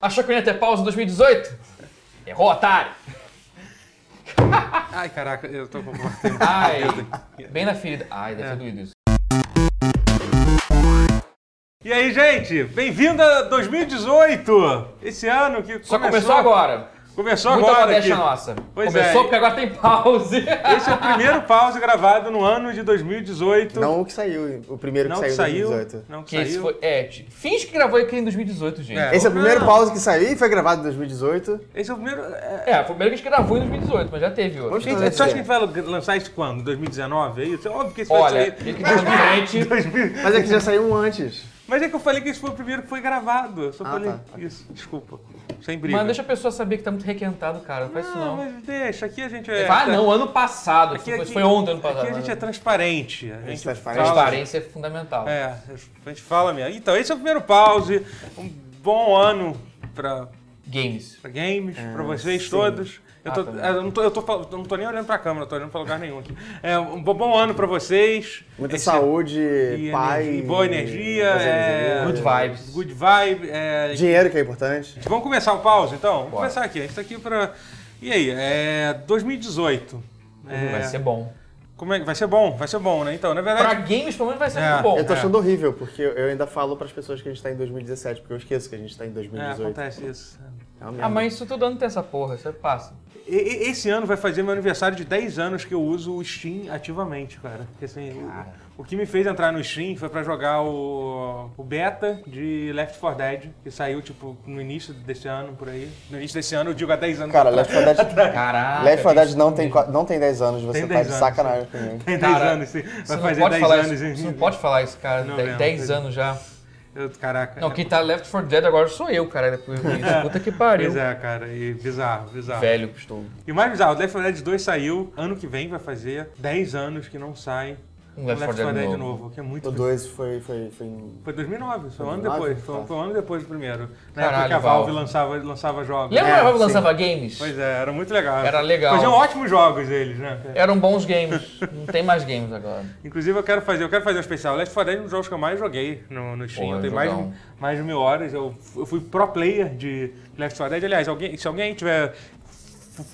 Achou que eu ia ter pausa em 2018? Errou, otário! Ai, caraca, eu tô com Ai, bem na ferida. Ai, deve É. ter doído isso. E aí, gente? Bem-vindo a 2018! Esse ano que Só começou agora. Começou Muita agora aqui. nossa. Pois começou é. porque agora tem pause. Esse é o primeiro pause gravado no ano de 2018. Não o que saiu, o primeiro que Não que saiu em saiu. 2018. Não que Que esse saiu. foi. É, finge que gravou aqui em 2018, gente. É. Esse é o primeiro Não. pause que saiu e foi gravado em 2018. Esse é o primeiro. É... É, foi o primeiro que a gente gravou em 2018, mas já teve outro. Gente, você acha que a gente vai lançar isso quando? 2019? É isso? É óbvio que esse vai Olha, sair. tá de frente. 2000. Mas é que já saiu um antes. Mas é que eu falei que esse foi o primeiro que foi gravado. Eu só Ah, falei tá. isso. Desculpa. Sem briga. Mas deixa a pessoa saber que tá muito requentado, cara. Não faz isso Não, não. mas deixa. Aqui a gente é. fala, ah, não, ano passado. Aqui, foi, aqui- foi ontem, ano passado. Aqui a gente é transparente. A gente transparente. fala- Transparência é fundamental. É, a gente fala mesmo. Então, esse é o primeiro pause. Um bom ano pra, Games. pra games, pra vocês sim. todos. Eu, Ah, tô, também. eu, não tô, eu, tô, eu não tô nem olhando pra câmera, eu tô olhando pra lugar nenhum aqui. É, um bom, bom ano pra vocês. Muita Esse- saúde, e paz. energia, boa energia, é. Good vibes. Good vibe. é, Dinheiro que é importante. Vamos começar o pause, então? Vamos Bora. começar aqui. A gente tá aqui pra... E aí, é 2018. É, Vai ser bom. Como é que vai ser bom? Vai ser bom, né? Então, na Pra verdade, games, pelo menos, vai ser É. muito bom. Eu tô É. achando horrível, porque eu ainda falo pras pessoas que a gente tá em 2017, porque eu esqueço que a gente tá em é, 2018. acontece isso. É Ah, mas isso todo ano tem essa porra, isso passa. Esse ano vai fazer meu aniversário de 10 anos que eu uso o Steam ativamente, cara. Porque, assim, o, o que me fez entrar no Steam foi pra jogar o, o beta de Left 4 Dead, que saiu, tipo, no início desse ano, por aí. No início desse ano, eu digo há 10 anos. Cara. Left 4 Dead, Caraca. Left 4 Dead não tem, não tem 10 anos, você Tem tá 10 de anos, sacanagem comigo. Tem 10 Cara, anos, sim. Você Vai não fazer pode 10 falar anos. isso. Você não pode falar isso, cara. Novembro, 10 pois é. anos já. Caraca. Não, é- quem tá Left 4 Dead agora sou eu, cara. Depois disso. Puta que pariu. Pois é, cara. E bizarro, bizarro. Velho estou. E mais bizarro, Left 4 Dead 2 saiu, ano que vem vai fazer 10 anos que não sai Um Left 4 Dead Dead novo. novo, que é muito O 2 foi, foi, foi em... Foi 2009, foi um ano 2009? depois. Foi, Tá. foi um ano depois do primeiro. Na Caralho, época que a Valve Valve. lançava, lançava jogos. Lembra É, que a Valve sim. lançava games? Pois é, era muito legal. Era legal. Faziam ótimos jogos eles, né? Eram bons games. Não tem mais games agora. Inclusive eu quero fazer, eu quero fazer um especial. Left 4 Dead é um dos jogos que eu mais joguei no, no Steam. Porra, eu tenho mais, mais de mil horas. Eu, eu fui pro player de Left 4 Dead. Aliás, alguém, se alguém tiver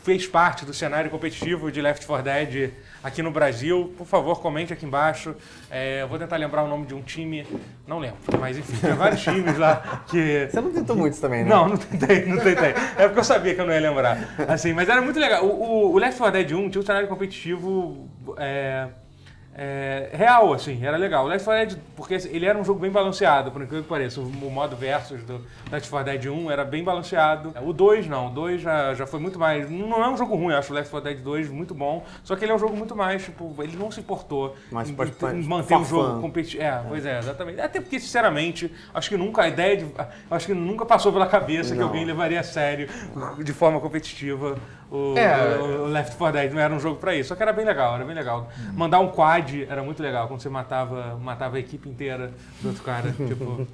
fez parte do cenário competitivo de Left 4 Dead aqui no Brasil, por favor, comente aqui embaixo. É, eu vou tentar lembrar o nome de um time, não lembro, mas enfim, tinha vários times lá que Você não tentou muitos também, né? não, não tentei, não tentei. É porque eu sabia que eu não ia lembrar. Assim, mas era muito legal. O, o- o Left 4 Dead 1 tinha um cenário competitivo é, é, real, assim, era legal. O Left 4 Dead, porque ele era um jogo bem balanceado, por incrível que pareça. O, o modo versus do Left 4 Dead 1 era bem balanceado. O 2 não, o 2 já, já foi muito mais. Não é um jogo ruim, eu acho o Left 4 Dead 2 muito bom. Só que ele é um jogo muito mais, tipo, ele não se importou Mais em, for- em manter o jogo competitivo. É, pois é, exatamente. Até porque, sinceramente, acho que nunca a ideia de. Acho que nunca passou pela cabeça que Não. alguém levaria a sério, de forma competitiva, o, É. o- o Left 4 Dead. Não era um jogo pra isso. Só que era bem legal, era bem legal. Mandar um quad era muito legal, quando você matava, matava a equipe inteira do outro cara. tipo.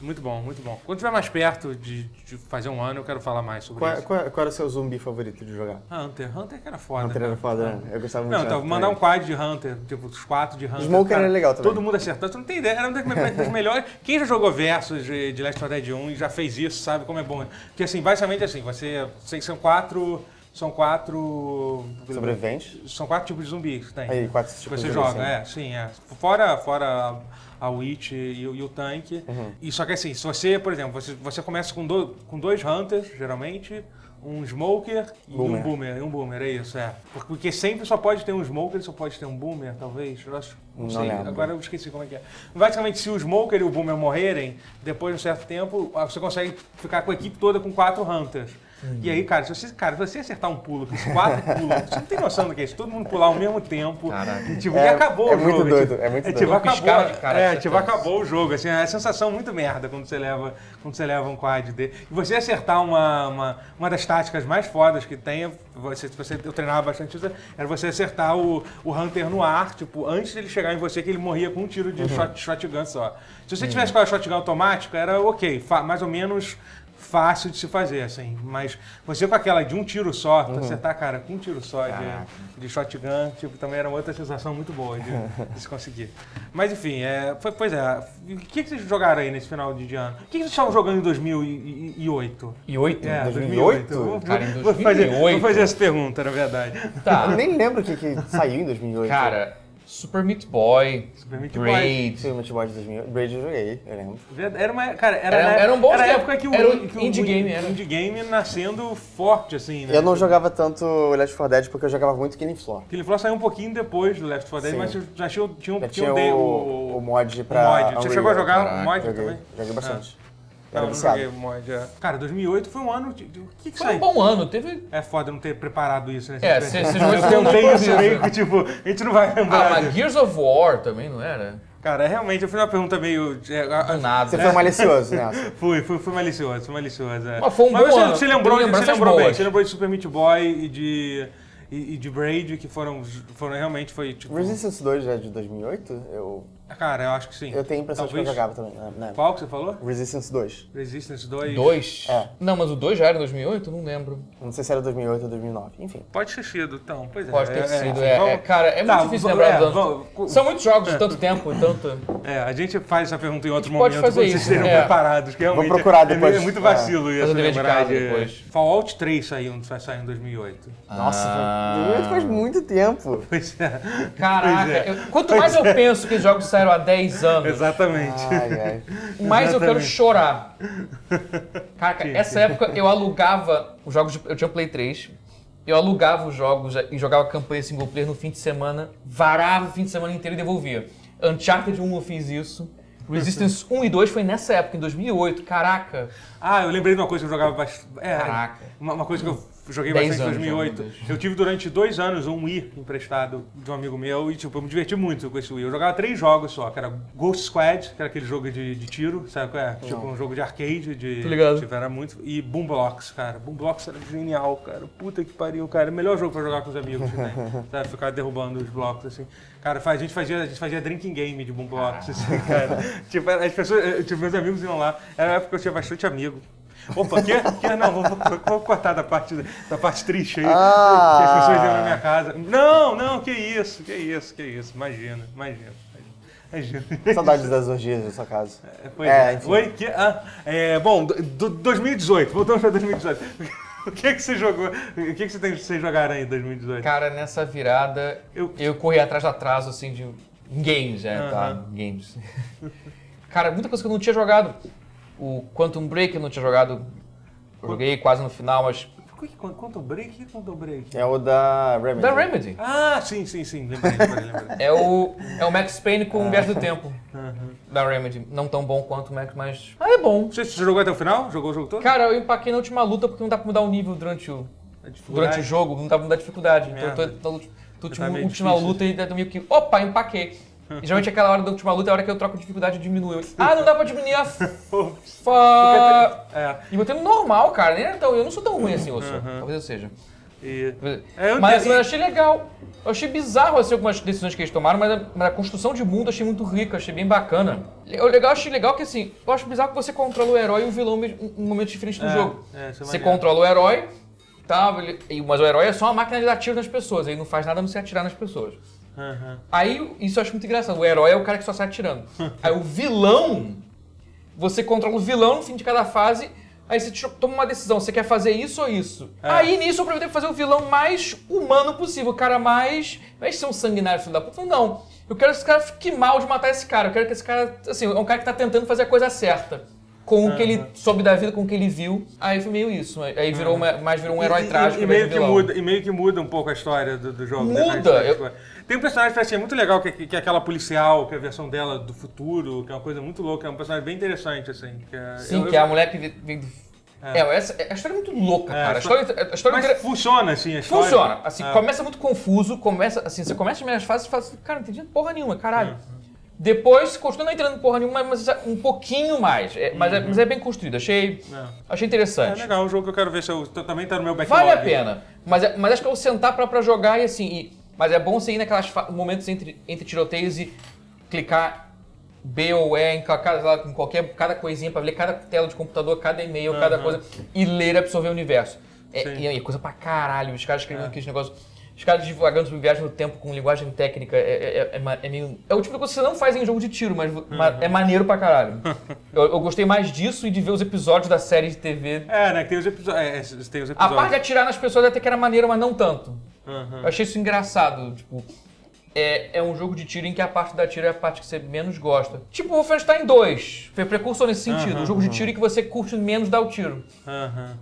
Muito bom, muito bom. Quando estiver mais perto de, de fazer um ano, eu quero falar mais sobre Qual, isso. qual, qual era o seu zumbi favorito de jogar? Hunter, Hunter que era foda. Hunter era cara. foda, né? Eu gostava muito Não, de então, mandar um quad de Hunter, tipo, os quatro de Hunter. Smoker cara, era legal também. Todo mundo acertando. Você não tem ideia, era das das melhores. Quem já jogou versus de, de Last 4 Dead 1 e já fez isso, sabe como é bom. Porque, assim, basicamente assim, você. você- São quatro. São quatro. Sobrevivente? São quatro tipos de zumbis que tem. Aí, quatro tipos você de joga, zumbi, é, sim, é. Fora, fora a, a Witch e, o- e o tanque. Uhum. E só que assim, se você, por exemplo, você, você começa com, do- com dois Hunters, geralmente, um Smoker e Boomer. um Boomer. E um Boomer, é isso, é. Porque- sempre só pode ter um Smoker e só pode ter um Boomer, talvez. Eu acho, não, Não sei, lembro. agora eu esqueci como é que é. Basicamente, se o Smoker e o Boomer morrerem, depois de um certo tempo, ah, você consegue ficar com a equipe toda com quatro Hunters. Uhum. E aí, cara, se você, cara, se você acertar um pulo, que os quatro pulam, você não tem noção do que é isso. Todo mundo pular ao mesmo tempo. Caraca. E, tipo, É- e acabou é o muito jogo. doido, tipo, é muito tipo, doido. acabou, Piscar de cara é, tipo, acabou o jogo. Assim, é uma sensação muito merda quando você leva, quando você leva um quad dele. E você acertar uma, uma, uma das táticas mais fodas que tem, você, você, eu treinava bastante isso, era você acertar o, o Hunter no ar, tipo, antes dele chegar em você, que ele morria com um tiro Uhum. de shot, shotgun só. Se você tivesse com a shotgun automática, era ok, mais ou menos fácil de se fazer, assim. Mas você com aquela de um tiro só, Uhum. acertar, cara, com um tiro só de, de shotgun, tipo, também era uma outra sensação muito boa de, de se conseguir. Mas enfim, é, foi- pois é. O que, que vocês jogaram aí nesse final de ano? O que, que vocês estavam jogando em 2008? E oito? É, 2008? Vou, Cara, em vou fazer, 2008. vou fazer essa pergunta, na verdade. Tá. Eu nem lembro o que, que saiu em 2008. Cara, Super Meat Boy, Super Meat Boy. Braid. Sim, o Meat Boy de 2008. Braid eu joguei, eu lembro. Era uma, cara, era, Era- era um bom era a época que o, Era um que o indie game, era. indie game nascendo forte, assim, né? Eu não jogava tanto Left 4 Dead porque eu jogava muito Killing Floor. Killing Floor saiu um pouquinho depois do Left 4 Dead, Sim. mas já tinha, tinha, um- Já tinha tinha um day- o, o mod o pra mod. Você Unreal. chegou a jogar Caraca, o mod Joguei, também? joguei bastante. Não, Era não viciado. joguei mod, é. Cara, 2008 foi um ano... De, de- o que que Foi saiu? um bom ano, teve... É foda não ter preparado isso, né? É, Você- você você jogou esse Eu tentei isso meio que, tipo, a gente não vai Ah, lembrar. mas Gears of War também, não era? Cara, realmente, eu fiz uma pergunta meio... é, a- nada. Você foi malicioso nessa. Fui, fui, fui malicioso, fui malicioso. É. Mas foi um bom você, ano, você lembrou, tem você lembrou bem, você lembrou de Super Meat Boy e de, e, e de Braid, que foram, foram realmente, foi tipo... Resistance 2 já é de 2008? Eu, Cara, eu acho que sim. eu tenho a impressão de que eu Talvez- jogava também. né, né? Qual que você falou? Resistance 2. Resistance 2? Dois? É. Não, mas o 2 já era em 2008? Não lembro. Não sei se era 2008 ou 2009. Enfim. Pode ter sido, então. Pois é. Pode ter é, sido. enfim, É, vamos- é, cara, é muito Tá, difícil vamos- lembrar é, dos vamos-. São muitos jogos de tanto tempo e tanto... É, a gente faz essa pergunta em outro pode momento, fazer quando vocês isso, estejam é. preparados. Que procurar é meio- depois. É, muito vacilo isso, Fazer o dever de lembrar casa depois. Fallout 3 saiu, sair em 2008. Nossa, Ah. 2008 faz muito tempo. Pois é. Caraca, Pois é. eu- quanto mais eu penso que os jogos saíram há 10 anos, Exatamente. Ai, ai. mais eu quero Exatamente. chorar. Caraca, Sim, essa sim. época eu alugava os jogos. De, eu tinha Play 3. Eu alugava os jogos e jogava campanha single player no fim de semana, varava o fim de semana inteiro e devolvia. Uncharted 1 eu fiz isso. Resistance 1 e 2 foi nessa época, em 2008. Caraca. Ah, eu lembrei de uma coisa que eu jogava bastante. É, Caraca. Uma, uma coisa que eu joguei bastante em anos, 2008. meu Deus. Eu tive durante dois anos um Wii emprestado de um amigo meu e, tipo, eu me diverti muito com esse Wii. Eu jogava três jogos só, que era Ghost Squad, que era aquele jogo de, de tiro, sabe qual é? Tipo, um jogo de arcade, de... Tô ligado. Tipo, era muito... E Boom Blocks, cara. Boom Blocks era genial, cara. Puta que pariu, cara. Melhor jogo pra jogar com os amigos também. sabe? Ficar derrubando os blocos, assim. Cara, a gente fazia, a gente fazia drinking game de Boom Blocks, assim, cara. tipo, as pessoas... eh, Tipo, meus amigos iam lá. Era uma época que eu tinha bastante amigo. Opa, que, que não, vou, vou- vou cortar da parte, da parte triste aí. Ah. Que as pessoas iam na minha casa. Não, não, que isso, que isso, que isso. Imagina, imagina. imagina. Saudades das orgias da sua casa. É, Pois É, é. Oi? Que, ah, é, bom, do, do- 2018, voltamos para 2018. O que, que você jogou? O que, que você tem que vocês jogaram aí em 2018? Cara, nessa virada, Eu- eu, corri atrás do atraso, assim, de em games, é, tá? Aham. Games. Cara, muita coisa que eu não tinha jogado. O Quantum Break eu não tinha jogado. Joguei quase no final, mas. Quanto break? O que é Quantum break? É o da Remedy. Da Remedy. Ah, sim, sim, sim. Lembrei, lembrei, lembrei. É o, é o Max Payne com o Viagem do Tempo. Aham. Da Remedy. Não tão bom quanto o Max, mas. Ah, é bom. Você, você jogou até o final? Jogou o jogo todo? Cara, eu empaquei na última luta porque não dá pra mudar o nível durante o, durante o jogo, não dá pra mudar a dificuldade. Então eu tô na ulti- na última, difícil. luta e meio que. Opa, empaquei. E geralmente aquela hora da última luta é a hora que eu troco de dificuldade e diminuo. Ah, não dá pra diminuir a. Fa... É. E botei no normal, cara. Nem era tão, eu não sou tão ruim assim, eu sou. Uhum. Talvez eu seja. E, É, eu mas eu achei legal. Eu achei bizarro assim, algumas decisões que eles tomaram, mas a, mas a construção de mundo eu achei muito rica, achei bem bacana. O legal, eu achei legal que assim, eu acho bizarro que você controla o herói e o vilão em em momentos diferentes do É, jogo. é, é você controla o herói, tá, ele- mas o herói é só uma máquina de dar tiro nas pessoas, ele não faz nada a não se atirar nas pessoas. Aham. Aí, isso eu acho muito engraçado. O herói é o cara que só sai atirando. Aí o vilão, você controla o vilão no fim de cada fase, aí você toma uma decisão, você quer fazer isso ou isso? É. Aí nisso eu aproveitei pra fazer o vilão mais humano possível, o cara mais... É ser um sanguinário, filho da puta. Não, eu quero que esse cara fique mal de matar esse cara. Eu quero que esse cara, assim, é um cara que tá tentando fazer a coisa certa. Com o que ele soube da vida, com o que ele viu. Aí foi meio isso. Aí virou uma- mais virou um herói E- e- trágico E, invés meio que vilão. muda, e meio que muda um pouco a história do, do jogo. né? Muda, história- eu- Tem um personagem que eu achei muito legal, que, é- que é aquela policial, que é a versão dela do futuro, que é uma coisa muito louca, é um personagem bem interessante, assim. Que é, Sim, eu- que é a mulher que vem do... É. É, essa, a história é muito louca, É, cara. A história, a história Mas inteira funciona, assim, a história. funciona. Assim, É. começa muito confuso, começa, assim, você começa as primeiras fases e fala assim, cara, não entendi porra nenhuma, caralho. Uhum. Depois, continua não entendendo porra nenhuma, mas um pouquinho mais. É, mas, é, mas é bem construído, achei, É. achei É interessante. legal, um jogo que eu quero ver se eu também tá no meu backlog. Vale a pena. Mas, é- mas acho que eu vou sentar pra, pra jogar e assim. e- mas é bom você ir naqueles momentos entre, entre tiroteios e clicar B ou E em, ca- cada, em qualquer cada coisinha pra ler cada tela de computador, cada e-mail, cada Aham. coisa e ler e absorver o universo. É, e é coisa pra caralho. Os caras escrevendo aqueles negócios. Os caras divagando sobre viagem no tempo com linguagem técnica é, é, é, é é meio. É o tipo de coisa que você não faz em jogo de tiro, mas ma- é maneiro pra caralho. eu, eu gostei mais disso e de ver os episódios da série de TV. É, né? que Tem os episódios. É, tem os A episódios. parte de atirar nas pessoas até que era maneiro, mas não tanto. Aham. Eu achei isso engraçado. Tipo, é, é um jogo de tiro em que a parte da tiro é a parte que você menos gosta. Tipo Wolfenstein 2. Foi precursor nesse sentido. Aham, um jogo de tiro em que você curte menos dar o tiro.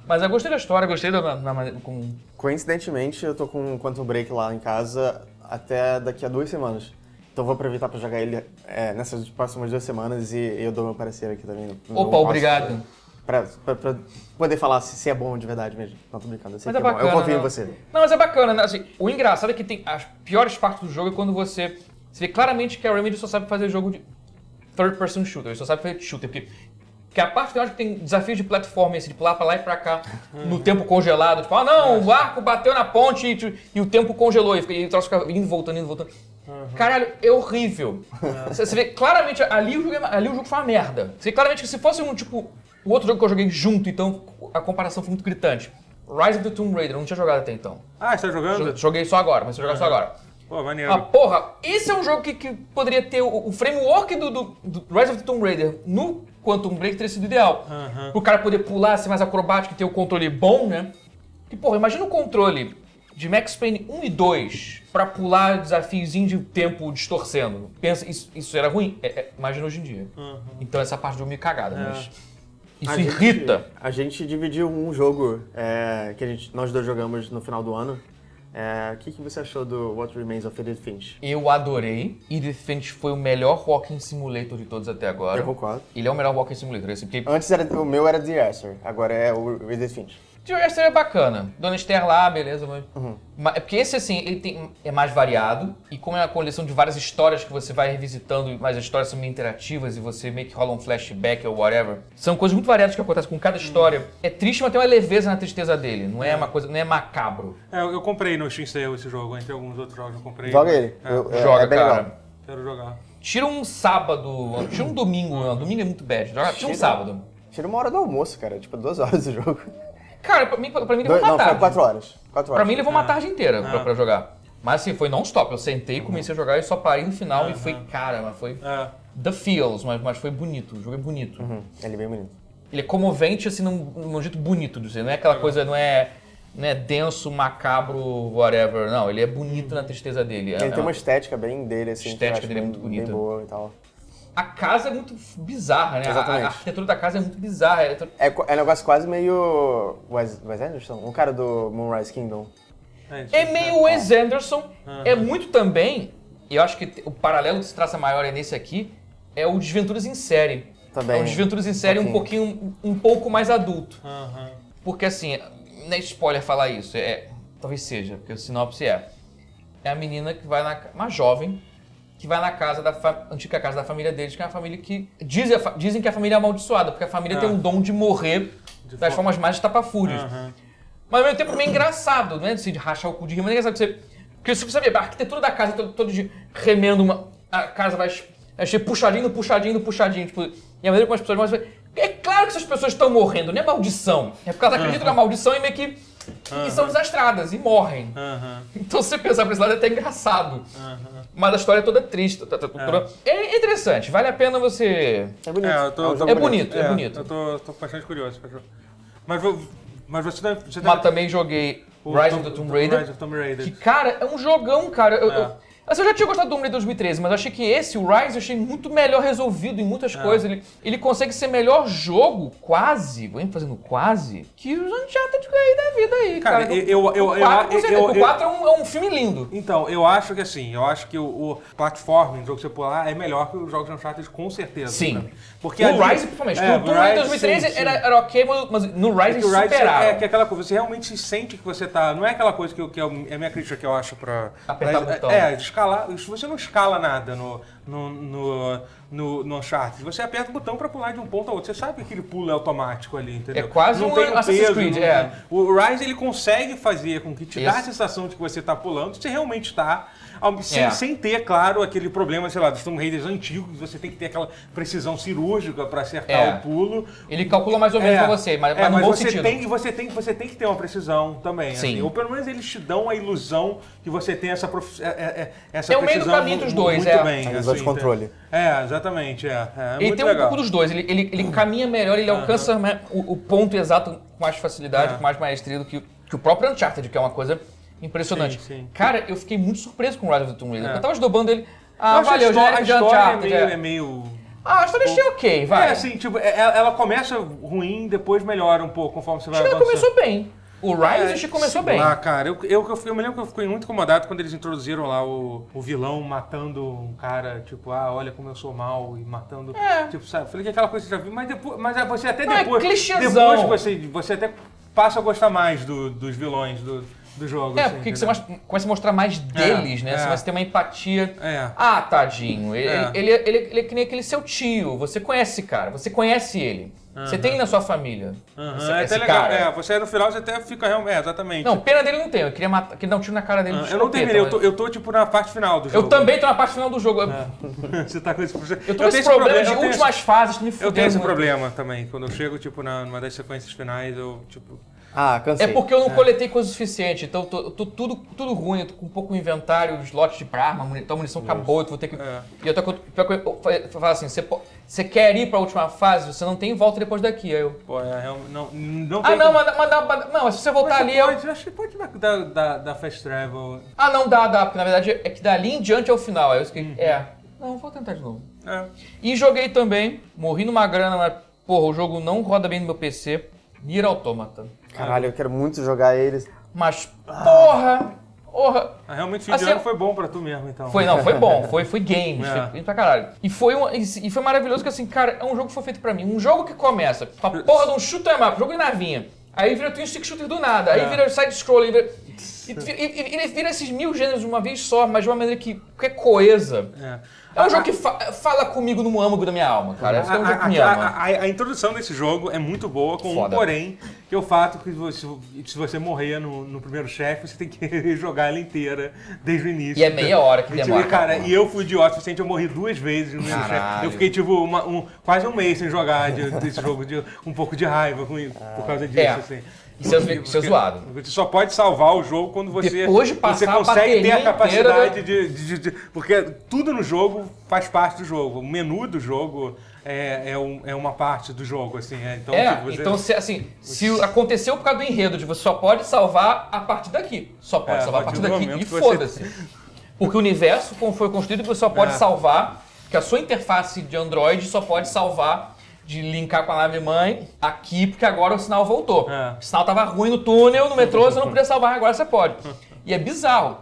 Mas eu gostei da história, gostei da, da maneira com Coincidentemente, eu tô com o Quantum Break lá em casa até daqui a duas semanas. Então vou aproveitar pra jogar ele é, nessas próximas duas semanas e eu dou meu parecer aqui também. Opa, obrigado. Pra, pra- pra poder falar se, se é bom de verdade mesmo. Não tô brincando, eu sei Mas que é é bom. Eu bacana, confio em né? você. Não, mas é bacana, né? Assim, o engraçado é que tem as piores partes do jogo é quando você, você vê claramente que a Remedy só sabe fazer jogo de third person shooter, ele só sabe fazer shooter, porque que a parte final que tem desafios de plataforma, esse de pular pra lá e pra cá, no tempo congelado, tipo, ah não, o arco bateu na ponte e, e o tempo congelou, e, fica- e o troço fica indo voltando, indo voltando. Caralho, é horrível. Você, você vê claramente, ali o, jogo, é- ali o jogo foi uma merda. Você vê claramente que se fosse um, tipo, o outro jogo que eu joguei junto, então a comparação foi muito gritante. Rise of the Tomb Raider, eu não tinha jogado até então. Ah, você tá jogando? Joguei só agora, mas eu jogar só agora. Pô, maneiro. Ah, porra, esse é um jogo que, que poderia ter o, o framework do, do, do Rise of the Tomb Raider no Quantum Break teria sido ideal. Aham. Pro cara poder pular, ser mais acrobático e ter o controle bom, né? E, porra, imagina o controle de Max Payne 1 e 2 pra pular desafiozinho de tempo distorcendo. Pensa, isso, isso era ruim? É, é, imagina hoje em dia. Então essa parte jogo é meio cagada, mas... Isso A gente- irrita. a gente dividiu um jogo é, que a gente, nós dois jogamos no final do ano. É, O que, que você achou do What Remains of Edith Finch? Eu adorei. Edith Finch foi o melhor walking simulator de todos até agora. Eu concordo. Ele é o melhor walking simulator, assim, porque Antes era, o meu era The Esther, agora é o Edith Finch. De resto é bacana. Dona Esther lá, beleza, mas... Uhum. É porque esse, assim, ele tem, é mais variado. E como é uma coleção de várias histórias que você vai revisitando, mas as histórias são meio interativas e você meio que rola um flashback ou whatever. São coisas muito variadas que acontecem com cada história. É triste, mas tem uma leveza na tristeza dele. Não é uma coisa, não é macabro. É, eu, eu comprei no Steam Sale esse jogo, entre alguns outros jogos eu comprei. Joga ele. É, Eu- é- Joga, é bem cara. legal. Quero jogar. Tira um sábado, tira um domingo. Não, domingo é muito bad. Joga- Tira um sábado. Tira uma hora do almoço, cara. Tipo, duas horas do jogo. Cara, pra mim, pra mim levou Dois- uma não, foi tarde. quatro horas. Quatro horas. Pra mim levou uma tarde inteira pra, Ah. pra jogar. Mas assim, foi non-stop. Eu sentei, comecei a jogar e só parei no final e foi, cara, mas foi É. the feels, mas, mas foi bonito. O jogo é bonito. Uhum, ele é bem bonito. Ele é comovente, assim, num, num jeito bonito de ser. Não é aquela coisa, não é, não é denso, macabro, whatever. Não, ele é bonito na tristeza dele. É- Ele é tem uma estética bem dele, assim. que eu estética acho dele é bem- muito bonita. Bem boa e tal. A casa é muito bizarra, né? A- A, Exatamente. a arquitetura da casa é muito bizarra. É, É, é um negócio quase meio. Wes, Wes Anderson? Um cara do Moonrise Kingdom. É. É meio Wes Anderson, é muito também, e eu acho que o paralelo que se traça maior é nesse aqui, é o Desventuras em Série. Também. É o Desventuras em Série um pouquinho, um pouco mais adulto. Aham. Porque assim, não é spoiler falar isso, é, talvez seja, porque o sinopse é. É a menina que vai na. Uma jovem que vai na casa da antiga casa da família deles, que é uma família que. Dizem, dizem que a família é amaldiçoada, porque a família Ah. tem um dom de morrer De das fo- formas mais estapafúrias. Aham. Mas ao mesmo tempo meio engraçado, né? Assim, de rachar o cu de rir, mas é engraçado que você. Porque se você ver, a arquitetura da casa todo, todo de remendo uma. A casa vai. Vai ser puxadinho, puxadinho, puxadinho. Tipo, e a maneira como as pessoas morrem. É claro que essas pessoas estão morrendo, não é maldição. É porque elas acreditam na maldição e meio que. E são desastradas e morrem. Então se você pensar por esse lado é até engraçado. Aham. Mas a história é toda triste. tá- tá- toda- É interessante, vale a pena você. É bonito. É, eu tô- um É bonito, é É, bonito. Eu tô, tô bastante curioso. Mas, mas você deve. Você Mas deve também joguei o Rise Tom- of the Tomb Rise Raider. of Tomb Raider. Que, cara, é um jogão, cara. Eu, É. eu- assim, eu já tinha gostado do Tomb Raider 2013, mas eu achei que esse, o Rise, eu achei muito melhor resolvido em muitas É. coisas. Ele, ele consegue ser melhor jogo, quase, vou fazendo quase, que os Uncharted aí da vida aí, cara. Cara, eu- eu- eu- o 4, eu- eu- o 4 é, um, é um filme lindo. Então, eu acho que assim, eu acho que o, o platform, o jogo que você pular, é melhor que os jogos de Uncharted, com certeza. Sim. Porque no ali- Rise, principalmente. É, o Raider Rise, 2013 sim, sim. era, era ok, mas- no Rise É eles o superaram. é, que é aquela coisa, você realmente se sente que você tá. Não é aquela coisa que, eu- que é o- é a minha crítica que eu acho pra. Apertar pra- botão. É, escalar. Você não escala nada no, no, no, no, no Uncharted. Você aperta o botão pra pular de um ponto a outro. Você sabe que aquele pulo é automático ali, entendeu? É quase não um tem um Assassin's peso, Creed, não é. tem- O Rise, ele consegue fazer com que te dá a Isso. sensação de que você tá pulando, você realmente tá, ao- sem, É. sem ter, claro, aquele problema, sei lá, dos Tomb Raiders antigos, você tem que ter aquela precisão cirúrgica pra acertar É. o pulo. Ele calcula mais ou menos pra você, mas, é, mas no bom você sentido. tem, que- você, tem, que- você tem que ter uma precisão também. Sim. assim. Ou pelo menos eles te dão a ilusão que você tem essa, profi- é, é, é, essa É o meio do precisão caminho dos dois, muito é. bem. A ilusão de controle. É, exatamente. É, é Ele muito tem um legal. pouco dos dois. Ele, ele, ele caminha melhor, ele alcança ma- o, o ponto exato com mais facilidade, É. com mais maestria do que, o- que o próprio Uncharted, que é uma coisa impressionante. Sim, sim. Cara, eu fiquei muito surpreso com o Rise of the Tomb Raider. É. Eu tava esnobando ele. Ah, valeu, a já história, é a de história é Uncharted. meio, é. é meio... Ah, a história achei ok, vai. É, assim, tipo, é- ela começa ruim, depois melhora um pouco conforme você vai Acho que ela avançando. começou bem. O Rise É, começou bem. Lá, cara, eu, eu, eu, eu me lembro que eu fiquei muito incomodado quando eles introduziram lá o, o vilão matando um cara, tipo, ah, olha como eu sou mal e matando. É. Tipo, sabe? Falei que aquela coisa que você já viu, mas depois. Mas é, você até Não, é depois. clichêzão. depois você, você até passa a gostar mais do- dos vilões do, do jogo. É, assim, porque que você começa a mostrar mais deles, né? é. Você começa a ter uma empatia. É. Ah, tadinho. Ele, É. ele, ele, ele, é que nem aquele seu tio. Você conhece cara, você conhece ele. Você tem ele na sua família. Esse, é esse até legal. cara. É, você no final você até fica realmente. É, exatamente. Não, pena dele não tem. Eu queria, matar, queria dar um tiro na cara dele. Ah, eu não terminei, eu tô, eu tô tipo na parte final do Eu jogo. também tô na parte final do jogo. Eu- você tá com esse problema. Eu tô com esse problema de últimas fases, tô me Eu fudendo. tenho esse muito. problema também. Quando eu chego, tipo, na- numa das sequências finais, eu, tipo... Ah, cansei. É porque eu não coletei coisa suficiente, então eu tô, tô tudo, tudo ruim, eu tô com pouco inventário, slot de arma, então a munição acabou, eu vou ter que. É. E eu tô com. falo assim, você, você quer ir pra última fase, você não tem volta depois daqui. Aí eu. Pô, é, realmente- não, não Ah não, como- manda, manda, manda- Não, se você voltar Mas ali, você pode, eu acho que pode dar, dar, dar, dar fast travel. Ah não, dá, dá, porque na verdade é que dali em diante é o final. Aí eu fiquei. É. Não, vou tentar de novo. É. E joguei também, morri numa grana, mas, porra, o jogo não roda bem no meu PC. Nier Automata. Caralho, eu quero muito jogar eles. Mas, porra! Porra! Ah, realmente, fim Assim, de ano foi bom pra tu mesmo, então. Foi, não, foi bom, foi, foi games, É. foi bem pra caralho. E foi, um, e foi maravilhoso que assim, cara, é um jogo que foi feito pra mim. Um jogo que começa com a porra de um shoot 'em up, jogo de navinha. Aí vira twin stick shooter do nada, aí É. vira side scrolling, vira, e, e- e- ele vira esses mil gêneros de uma vez só, mas de uma maneira que, que é coesa. É. É um jogo que fa- fala comigo no âmago da minha alma, cara. É um jogo que me a, ama. a- a- a introdução desse jogo é muito boa, com um Foda. porém, que é o fato que você, se você morrer no, no primeiro chefe, você tem que jogar ela inteira desde o início. E é meia hora que E, demora, Cara, cara. e eu fui idiota eu morri duas vezes no primeiro chefe. Eu fiquei, tipo, uma- um, quase um mês sem jogar de- desse jogo, de um pouco de raiva com, por causa disso, É. assim. Isso é- isso é zoado. Você só pode salvar o jogo quando você, Depois de passar você a consegue ter a capacidade de, de- de- Porque tudo no jogo faz parte do jogo. O menu do jogo é, é, um- é uma parte do jogo, assim. é. Então, É, tipo, você- então se, assim, se aconteceu por causa do enredo de você só pode salvar a partir daqui. Só pode É, salvar a a partir daqui e que você- foda-se. Porque o universo, como foi construído, você só pode É. salvar, que a sua interface de Android só pode salvar de linkar com a nave mãe aqui, porque agora o sinal voltou. É. O sinal tava ruim no túnel, no metrô, você não podia salvar, agora você pode. E é bizarro.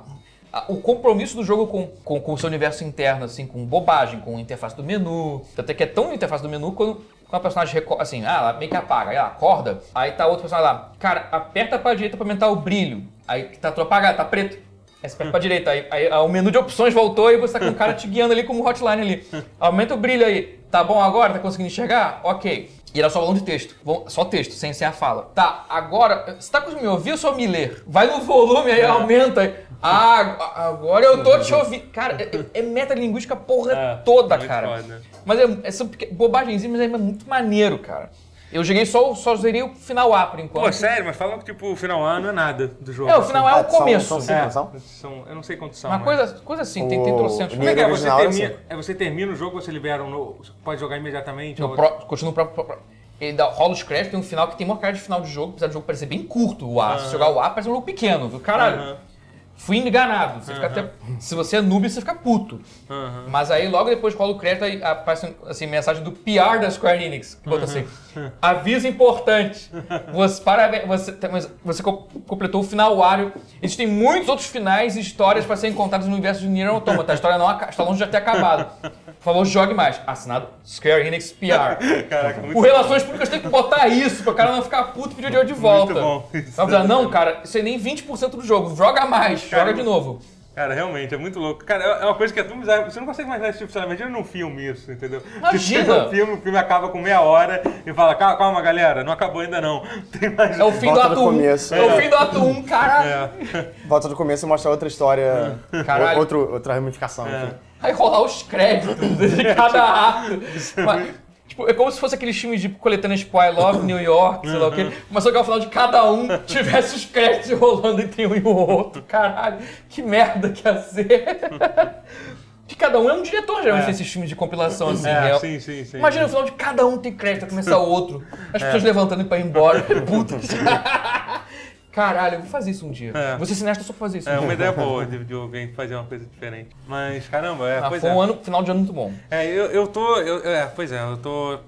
O compromisso do jogo com, com, com o seu universo interno, assim, com bobagem, com a interface do menu. Até que é tão interface do menu quando, quando a personagem assim, ah, ela meio que apaga, aí ela acorda, aí tá outro personagem lá, cara, aperta pra direita pra aumentar o brilho. Aí tá tudo apagado, tá preto. Aí você aperta pra direita, aí, aí ah, o menu de opções voltou e você tá com o cara te guiando ali como hotline ali. Aumenta o brilho aí. Tá bom agora? Tá conseguindo enxergar? Ok. E era só balão de texto. Bom, Só texto, sem, sem a fala. Tá, agora, você tá conseguindo me ouvir ou só me ler? Vai no volume aí, aumenta aí. Ah, agora eu tô te ouvindo. Cara, é, é metalinguística a porra É, toda, muito cara. foda. Mas é, é são bobagenzinhas, mas é muito maneiro, cara. Eu joguei só, o- só zerei o final A por enquanto. Pô, sério, mas falam que tipo, o final A não é nada do jogo. É, o final A é o são- começo. são cinco, É, são? são- eu não sei quantos são. Uma mas- coisa, coisa assim, tem, tem trocentos. o Como é que é? Você era termina, assim. é, você termina o jogo, você libera um novo. Você pode jogar imediatamente? No ou- pró- continua o próprio. próprio- Ele dá, rola os créditos, tem um final que tem uma cara de final de jogo, apesar do jogo parecer bem curto, o A. Se jogar o A, parece um jogo pequeno, viu? Caralho. Fui enganado. Você fica até, se você é noob, você fica puto. Aham. Mas aí logo depois rola o crédito aparece assim, mensagem do PR da Square Enix. Que bota assim: aviso importante. Você, parabéns, você, você co- completou o final ário. Existem muitos outros finais e histórias para serem contadas no universo de Nier Automata. A história não está longe de ter acabado. Por favor, jogue mais. Assinado Square Enix PR. Caraca, muito O Relações Públicas tem que botar isso para o cara não ficar puto e pedir o dinheiro de volta. bom. Vai falar, não, cara, isso aí nem 20% do jogo. Joga mais, Cara, joga de novo. Cara, realmente, é muito louco. Cara, é uma coisa que é tão bizarra. Você não consegue imaginar esse tipo de Imagina num filme isso, entendeu? Imagina! Um filme, o filme acaba com meia hora e fala, calma, calma galera, não acabou ainda não. Tem mais... É o fim Volta do ato 1. começo. É o fim do ato 1, caralho. É. Volta do começo e mostra outra história, Caralho. outro, outra ramificação. É. Aí rolar os créditos de cada ato. Mas, tipo, é como se fosse aqueles filmes de coletâneas tipo I Love New York, sei lá o quê. Mas só que ao final de cada um tivesse os créditos rolando entre um e o outro. Caralho, que merda que ia ser. Que cada um é um diretor, geralmente, É. nesses filmes de compilação, assim. É, é- sim, sim, sim. Imagina no final de cada um tem crédito, começar o outro. As pessoas levantando pra ir embora. Puta. Caralho, eu vou fazer isso um dia. É. Vou ser cineasta só pra fazer isso. É um uma dia. ideia boa de, de alguém fazer uma coisa diferente. Mas, caramba, é, Ah, pois foi é. um ano, final de ano muito bom. É, eu, eu tô. eu- é, pois é, eu tô.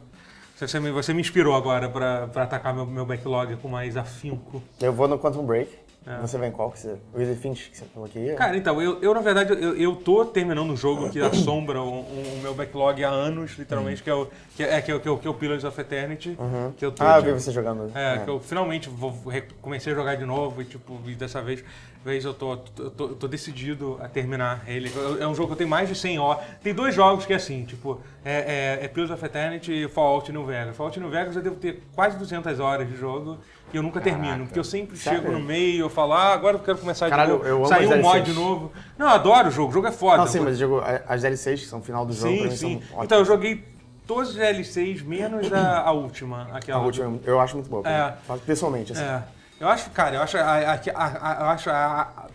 Você me, você me inspirou agora pra, pra atacar meu, meu backlog com mais afinco. Eu vou no Quantum Break. É. Você vem qual? Que você, o Easy Finch que você falou que ia? Cara, então, eu, eu na verdade, eu, eu tô terminando um jogo que assombra o, o meu backlog há anos, literalmente, que é o, que é, que é, o- que é o, que é o Pillars of Eternity. Que eu tô, ah, eu vi você jogando. É, que eu finalmente vou, comecei a jogar de novo e, tipo, e dessa vez, vez eu, tô, eu, tô, eu tô decidido a terminar ele. É um jogo que eu tenho mais de 100 horas. Tem dois jogos que é assim, tipo, é, é, é Pillars of Eternity e Fallout New Vegas. Fallout New Vegas eu devo ter quase 200 horas de jogo e eu nunca termino, porque eu sempre Sério? chego no meio, eu falo, ah, agora eu quero começar Caralho, de novo. eu amo Saiu as um mod DLCs. novo. Não, eu adoro o jogo, o jogo é foda. Não, sim, mas eu digo, as DLCs que são o final do jogo, Sim, sim. Então, eu joguei todos os DLCs, menos a, a última. Aquela A última, eu acho muito boa. É. Pessoalmente, assim. É. Eu acho, cara, eu acho a, a, a- a- eu acho a,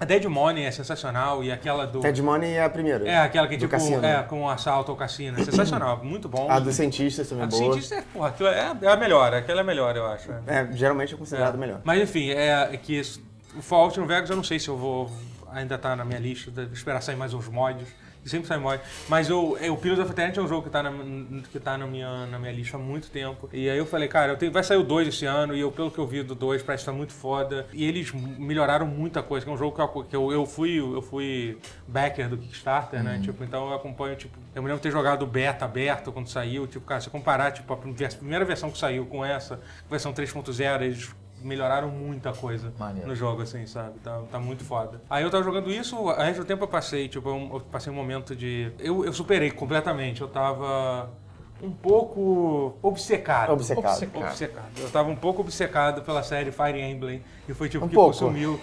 a Dead Money é sensacional e aquela do. Ted Money é a primeira. É, aquela que tipo, cassino. é, com o assalto ao cassino. É sensacional, muito bom. A dos cientistas também A é do boa. cientista é, porra, é, é a melhor, aquela é a melhor, eu acho. é. É, geralmente é considerado É. melhor. Mas enfim, é que isso- o Fallout no Vegas eu não sei se eu vou. Ainda tá na minha lista, esperar sair mais uns mods. Sempre sai mod. Mas eu, eu, o Pillars of Eternity é um jogo que tá, na, que tá na, minha, na minha lista há muito tempo. E aí eu falei, cara, eu tenho, vai sair o 2 esse ano, e eu, pelo que eu vi do 2, parece que tá muito foda. E eles melhoraram muita coisa, que é um jogo que eu, que eu, eu fui, eu fui backer do Kickstarter, né? Tipo, então eu acompanho, tipo, eu me lembro de ter jogado o beta aberto quando saiu. Tipo, cara, se comparar, tipo, a primeira versão que saiu com essa, versão 3.0, eles melhoraram muita coisa Maneiro. no jogo, assim, sabe? Tá, tá muito foda. Aí eu tava jogando isso, o resto do tempo eu passei, tipo, eu, eu passei um momento de. Eu, eu superei completamente. Eu tava um pouco obcecado. Obcecado. Obcecado. Obcecado. Eu tava um pouco obcecado pela série Fire Emblem e foi tipo Um que pouco. consumiu.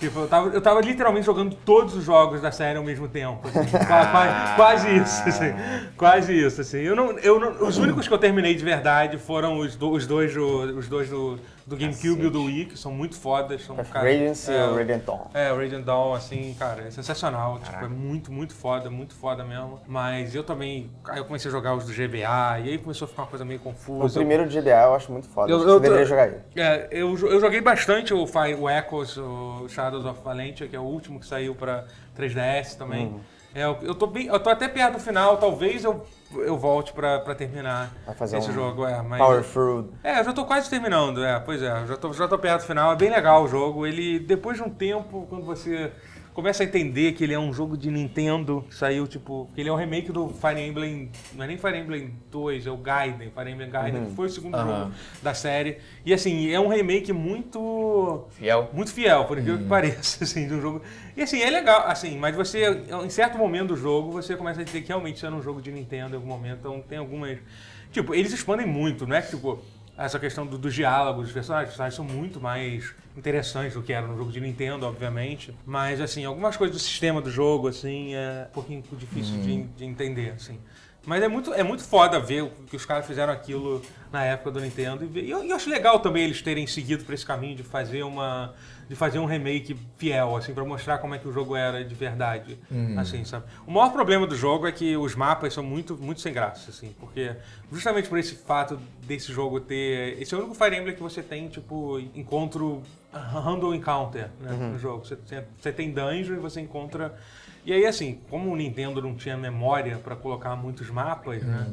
Tipo, eu tava, eu tava literalmente jogando todos os jogos da série ao mesmo tempo. assim. Qua- quase, quase isso, assim. Quase isso, assim. Eu não, eu não, os únicos que eu terminei de verdade foram os, do- os dois, do, os dois do, do GameCube e do Wii, que são muito fodas. São, cara, Radiance e é, o Radiant Dawn. é, o Radiant Dawn, assim, cara, é sensacional. Tipo, é muito, muito foda, muito foda mesmo. Mas eu também. Aí eu comecei a jogar os do GBA, e aí começou a ficar uma coisa meio O confusa. primeiro de GDA eu acho muito foda. Eu- eu tô- deveria jogar ele. É, eu, eu joguei bastante o, Fi- o Echoes, o Shadows of Valentia, que é o último que saiu pra 3DS também. Uhum. É, eu, tô bem, eu tô até perto do final, talvez eu, eu volte pra, pra terminar Vai fazer esse um jogo. É, mas, Power Through. é, eu já tô quase terminando, é, pois é, já tô, já tô perto do final, é bem legal o jogo. Ele, depois de um tempo, quando você começa a entender que ele é um jogo de Nintendo, que saiu tipo, que ele é um remake do Fire Emblem, não é nem Fire Emblem 2, é o Gaiden, Fire Emblem Gaiden, que foi o segundo Aham. jogo da série. E assim, é um remake muito Fiel. muito fiel, por incrível que pareça, assim, de um jogo. E assim, é legal, assim, mas você, em certo momento do jogo, você começa a dizer que realmente isso era um jogo de Nintendo em algum momento, então tem algumas. Tipo, eles expandem muito, não é que, tipo, essa questão do- dos diálogos, dos personagens, os personagens são muito mais interessantes do que era no jogo de Nintendo, obviamente. Mas, assim, algumas coisas do sistema do jogo, assim, é um pouquinho difícil de, de entender, assim. Mas é muito, é muito foda ver que os caras fizeram aquilo na época do Nintendo. E, eu, eu acho legal também eles terem seguido por esse caminho de fazer uma. de fazer um remake fiel, assim, pra mostrar como é que o jogo era de verdade. Assim, sabe? O maior problema do jogo é que os mapas são muito, muito sem graça, assim, porque justamente por esse fato desse jogo ter. Esse é o único Fire Emblem que você tem, tipo, encontro random encounter né, no jogo. Você- você tem dungeon e você encontra. E aí, assim, como o Nintendo não tinha memória pra colocar muitos mapas, né?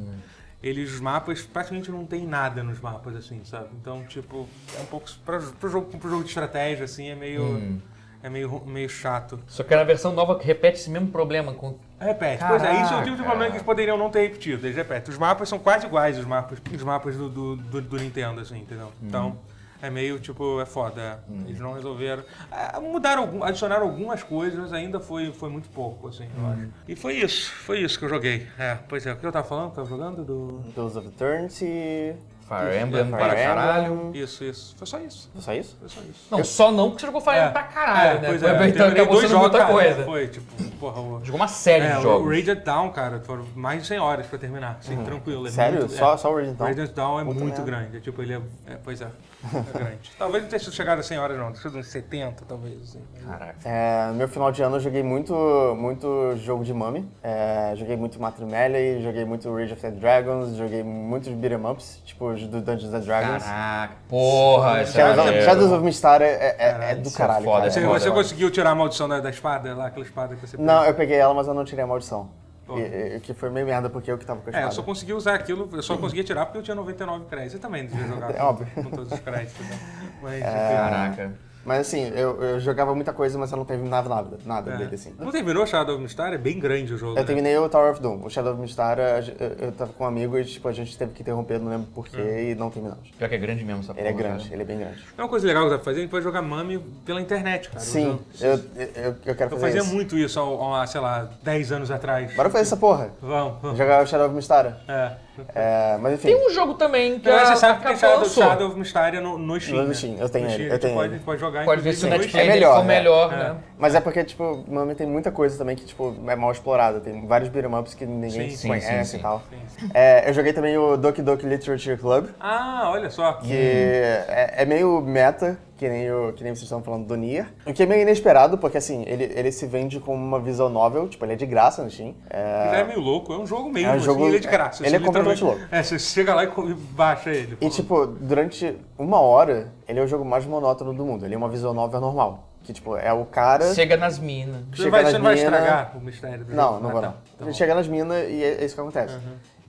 Eles, os mapas, praticamente não tem nada nos mapas, assim, sabe? Então, tipo, é um pouco. Pra, pro, jogo, pro jogo de estratégia, assim, é meio. É meio, meio chato. Só que na versão nova que repete esse mesmo problema com. Repete. Pois é, isso é o tipo de Caraca. problema que eles poderiam não ter repetido. Eles repetem. Os mapas são quase iguais os mapas, os mapas do, do, do- do Nintendo, assim, entendeu? Então, É meio, tipo, é foda. é. Hum. Eles não resolveram. Ah, mudaram, algum- adicionaram algumas coisas, mas ainda foi, foi muito pouco, assim, eu Hum. acho. E foi isso, foi isso que eu joguei. É, pois é, o que eu tava falando? Tava jogando do... Tales of Eternity. Fire Emblem para caralho. Isso, isso. Foi só isso. Foi só isso? Foi só isso. Não, só não porque você jogou Fire Emblem pra caralho, né? pois Foi é, então terminei acabou dois muita cara, coisa. Foi, tipo, porra, o... Jogou uma série É, de o jogos. Radiant Down, cara, foram mais de 100 horas pra terminar, assim, tranquilo. é Sério? muito- Só, é. só o Radiant Dawn? Radiant Dawn é muito merda. grande, é tipo, ele é, é, pois é, é grande. talvez não tenha sido chegado a 100 horas não, tenha sido uns 70, talvez, assim. Caraca. É, no meu final de ano eu joguei muito, muito jogo de Mummy. É, joguei muito Master Melee, joguei muito Rage of the Dragons, joguei muitos beat'em ups, tipo os do Dungeons and Dragons. Caraca. Porra, isso é Shadows, of Mystar é, é- é- do é caralho, foda, cara. Você, você conseguiu tirar a maldição da, da espada, lá, aquela espada que você Não, eu peguei ela, mas eu não tirei a maldição. E- e- que foi meio merda porque eu que tava com a É, espada. eu só consegui usar aquilo, eu só conseguia tirar porque eu tinha 99 créditos. Você também devia jogar É óbvio. com todos os créditos. Né? Mas, Caraca. Mas assim, eu, eu jogava muita coisa, mas eu não terminava nada, nada é. dele assim. Não terminou Shadow of Mystar? É bem grande o jogo. Eu né? terminei o Tower of Doom. O Shadow of Mystar, eu, eu tava com um amigo e tipo, a gente teve que interromper, não lembro porquê, Hum. e não terminamos. Pior que é grande mesmo essa porra. Ele é grande, cara. ele é bem grande. É uma coisa legal que dá pra fazer, a gente pode jogar Mami pela internet, cara. Sim, Eu, eu, eu, eu quero eu fazer fazia isso. muito isso há, há, sei lá, 10 anos atrás. Bora fazer essa porra. Vamos, vamos. Jogar o Shadow of Mystar. É. É, mas enfim. Tem um jogo também que Não, mas a, você sabe que tem Shadow. Shadow of Mystar no, no Steam. No né? Steam, eu tenho ele, eu a gente tenho pode, ele. pode jogar, Pode ver se o Netplay Steam. É melhor, né? melhor, É. né? Mas é porque, tipo, Mami tem muita coisa também que, tipo, é mal explorada. Tem vários beat'em ups que ninguém Sim, conhece sim, sim. e tal. Sim, sim. É, eu joguei também o Doki Doki Literature Club, Ah, olha só. que é, é meio meta, que nem, o, que nem vocês estão falando do Nier. O que é meio inesperado, porque assim, ele, ele se vende como uma visual novel, tipo, ele é de graça no Steam. É, Ele é meio louco, é um jogo mesmo, É um assim, jogo- ele é de graça. ele é Você completamente literalmente- É, você chega lá e baixa ele. E, tipo, durante uma hora, ele é o jogo mais monótono do mundo. Ele é uma visual novel normal. Que, tipo, é o cara... Chega nas minas. Você, chega vai, nas você não vai mina- estragar o mistério do Não, jogo? não Ah, vou tá. não. Bom. chega nas minas e é é isso que acontece.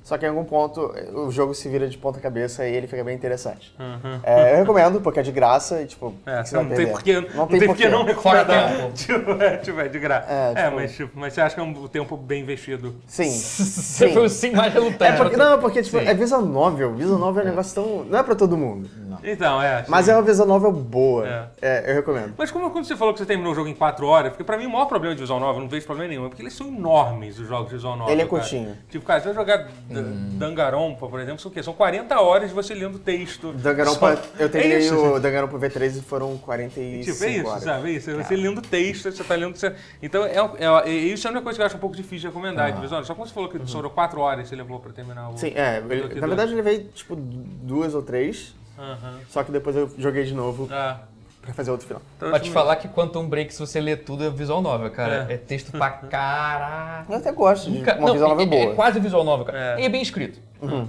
Só que em algum ponto o jogo se vira de ponta cabeça e ele fica bem interessante. Uhum. É, eu recomendo, porque é de graça e, tipo, É, não tem perder? porquê não, tem porquê não Fora recomendar. tempo. Tipo, é, tipo, é de graça. É, É, tipo- mas, tipo, mas você acha que é um tempo bem investido. Sim. Você Sim. foi o sim mais relutante. É porque, não, porque tipo, Sim. é visual novel. Visual novel é um negócio tão. Não é pra todo mundo. Então, é. Mas é uma visual novel boa. É. É, eu recomendo. Mas como quando você falou que você terminou o jogo em 4 horas, porque pra mim o maior problema de Visual Novel, eu não vejo problema nenhum, é porque eles são enormes, os jogos de Visual Novel. Ele é cara. curtinho. Tipo, cara, você vai jogar D- Danganronpa, por exemplo, são o quê? São 40 horas de você lendo texto. Danganronpa, Só- eu terminei é isso, o Danganronpa V3 e foram 45 Tipo, é isso, horas. sabe? É isso. Você lendo texto, você tá lendo. Você... Então, é, é, é- isso é uma coisa que eu acho um pouco difícil de recomendar de visual. Só quando você falou que sobrou 4 horas você levou pra terminar o. Sim, é. ele- na verdade eu levei, tipo, duas ou três. Aham. Só que depois eu joguei de novo Ah, pra fazer outro final. então, Pra te falar que Quantum Break, se você ler tudo, é visual novel, cara. É. É, texto pra caralho. Eu até gosto de Nunca- uma não, visual novel é, boa. Uhum. é quase visual novel, cara. É. E é bem escrito.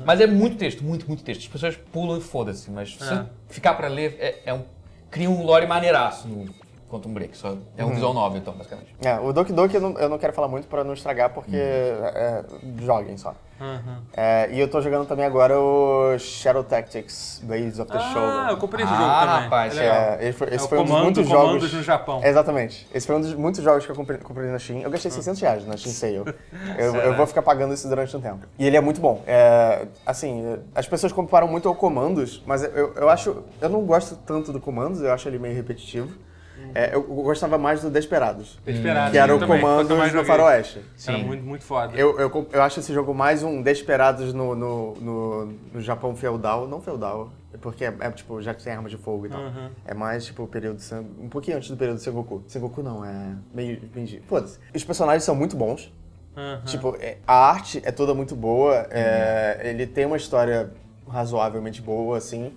Mas é muito texto, muito, muito texto. As pessoas pulam e foda-se. Mas se É. ficar pra ler, é, é um, cria um lore maneiraço no Quantum Break. Só é um Uhum. visual novel, então, basicamente. É, o Doki Doki eu não, eu não quero falar muito pra não estragar, porque é, joguem só. aham. É, e eu tô jogando também agora o Shadow Tactics Blades of the Ah, Shogun. eu comprei esse Ah, jogo também. rapaz, é legal. É, ele foi- esse É o foi um dos comando- muitos comandos jogos. no Japão. Exatamente. Esse foi um dos muitos jogos que eu comprei, comprei na Steam. Eu gastei 600 reais na Steam Sale. Eu, eu vou ficar pagando isso durante um tempo. E ele é muito bom. É, assim, as pessoas comparam muito ao Comandos, mas eu, eu acho. Eu não gosto tanto do Comandos, eu acho ele meio repetitivo. É, eu, gostava mais do Desperados, Desesperado. que era eu o também, mais no. Faroeste. Era Sim. muito, muito foda. Eu, eu, eu acho esse jogo mais um Desperados no, no, no, no Japão feudal. Não feudal, porque é, é, tipo, já que tem armas de fogo e tal. Uhum. É mais tipo o período. Sen- Um pouquinho antes do período Sengoku. Sengoku não, é meio. meio Foda-se. Os personagens são muito bons. Aham. Tipo, é- a arte é toda muito boa. é, ele tem uma história razoavelmente boa, assim.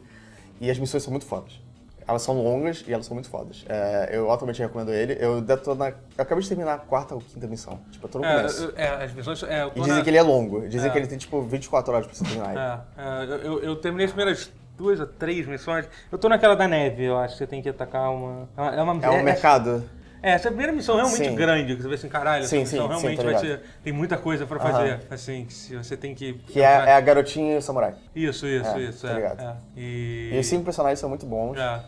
E as missões são muito fodas. Elas são longas e elas são muito fodas. É, eu altamente recomendo ele. Eu, tô na, eu acabei de terminar a quarta ou quinta missão. Tipo, eu tô no É, começo. eu- é, as missões. É, E dizem na- que ele é longo. Dizem É. que ele tem, tipo, 24 horas pra você terminar. É, é, eu, eu- eu terminei as primeiras duas ou três missões. Eu tô naquela da neve, eu acho que você tem que atacar uma. É uma, é uma- É um mercado. É, essa primeira missão é realmente Sim. grande, que você vê assim, caralho, Sim, essa missão sim, realmente vai ser. Tem muita coisa pra fazer. Assim, que se você tem que. Que é, é a garotinha e o samurai. Isso, isso, É, isso. tô É, ligado. é. E. E os cinco personagens são muito bons. É.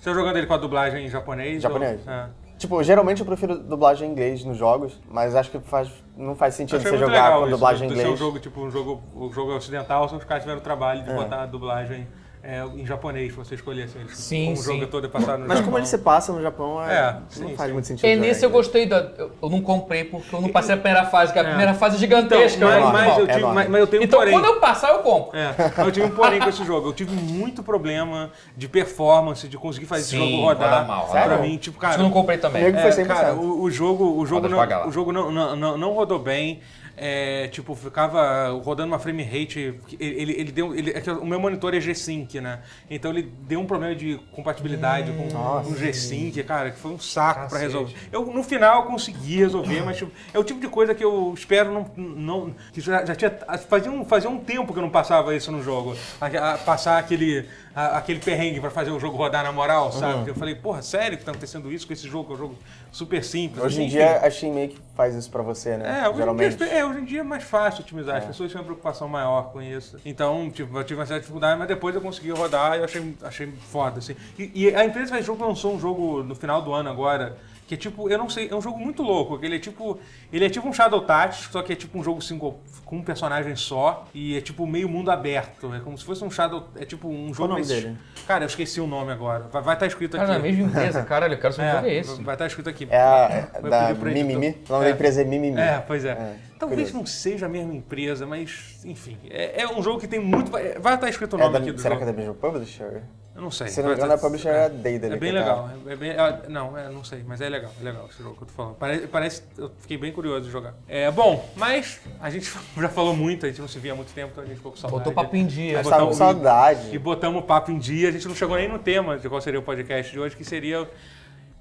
Você tá jogando ele com a dublagem em japonês? Japonês. Ou... É. Tipo, geralmente eu prefiro dublagem em inglês nos jogos, mas acho que faz, não faz sentido você jogar com dublagem em do, do inglês. jogo, tipo, um jogo, o jogo ocidental, os caras tiveram o trabalho de É. botar a dublagem é, em japonês, se você escolhesse eles. Sim, como o sim. jogo é todo é passado no Mas Japão. como ele se passa no Japão, é, É, não sim, faz sim. muito sentido. É, jogar nesse eu gostei da. Eu, não comprei porque eu não passei a primeira fase, que a primeira fase é Então, gigantesca. mas, é enorme, mas eu é tive, enorme. mas, mas eu tenho um Então porém. quando eu passar, eu compro. É, mas eu tive um porém com esse jogo. Eu tive muito problema de performance, de conseguir fazer Sim, esse jogo rodar. roda mal, pra mim, tipo, cara. que eu não comprei também. É, 100%. cara, o, o jogo, o jogo, não, o jogo não, não, não, não rodou bem. É, tipo, ficava rodando uma frame rate. Ele, ele, deu. Ele, é o meu monitor é G-Sync, né? Então ele deu um problema de compatibilidade com Nossa. com o G-Sync, cara, que foi um saco pra Cacete. resolver. Eu, no final, eu consegui resolver, mas tipo, é o tipo de coisa que eu espero não. não que já, já tinha. Fazia um, fazia um tempo que eu não passava isso no jogo. A- a- passar aquele, a- aquele perrengue pra fazer o jogo rodar na moral, sabe? Eu falei, porra, sério que tá acontecendo isso com esse jogo? Que é um jogo super simples. Hoje em dia a Steam meio que faz isso pra você, né? É hoje, em Geralmente. dia, é, hoje em dia é mais fácil otimizar. As pessoas têm uma preocupação maior com isso. Então, tipo, eu tive uma certa dificuldade, mas depois eu consegui rodar e eu achei, achei foda, assim. E, e a empresa faz jogo lançou um jogo no final do ano agora, que é tipo, eu não sei, é um jogo muito louco, que ele é tipo, ele é tipo um Shadow Tactics, só que é tipo um jogo single, com um personagem só, e é tipo meio mundo aberto, é como se fosse um Shadow, é tipo um jogo... o nome nesse- dele? Cara, eu esqueci o nome agora, vai estar escrito aqui. Cara, na mesma empresa, caralho, eu quero saber que é esse. vai estar escrito aqui. É a Vou da. Mimimi. O nome É. da empresa é Mimimi. É, pois é. É, Talvez curioso. não seja a mesma empresa, mas enfim. É, é um jogo que tem muito. Vai estar escrito o É nome da- aqui do será jogo. que é da mesma publisher? Eu não sei. Se não me Vai engano, tá- a publisher é a Daedalic, É bem tá? legal. É bem, ah, não, é, não sei, mas é legal. É legal esse jogo que eu tô falando. Parece, parece. Eu fiquei bem curioso de jogar. É bom, mas a gente já falou muito, a gente não se via há muito tempo, então a gente ficou com saudade. Botou papo em dia. Tava com saudade. E botamos o papo em dia. A gente não chegou nem no tema de qual seria o podcast de hoje, que seria.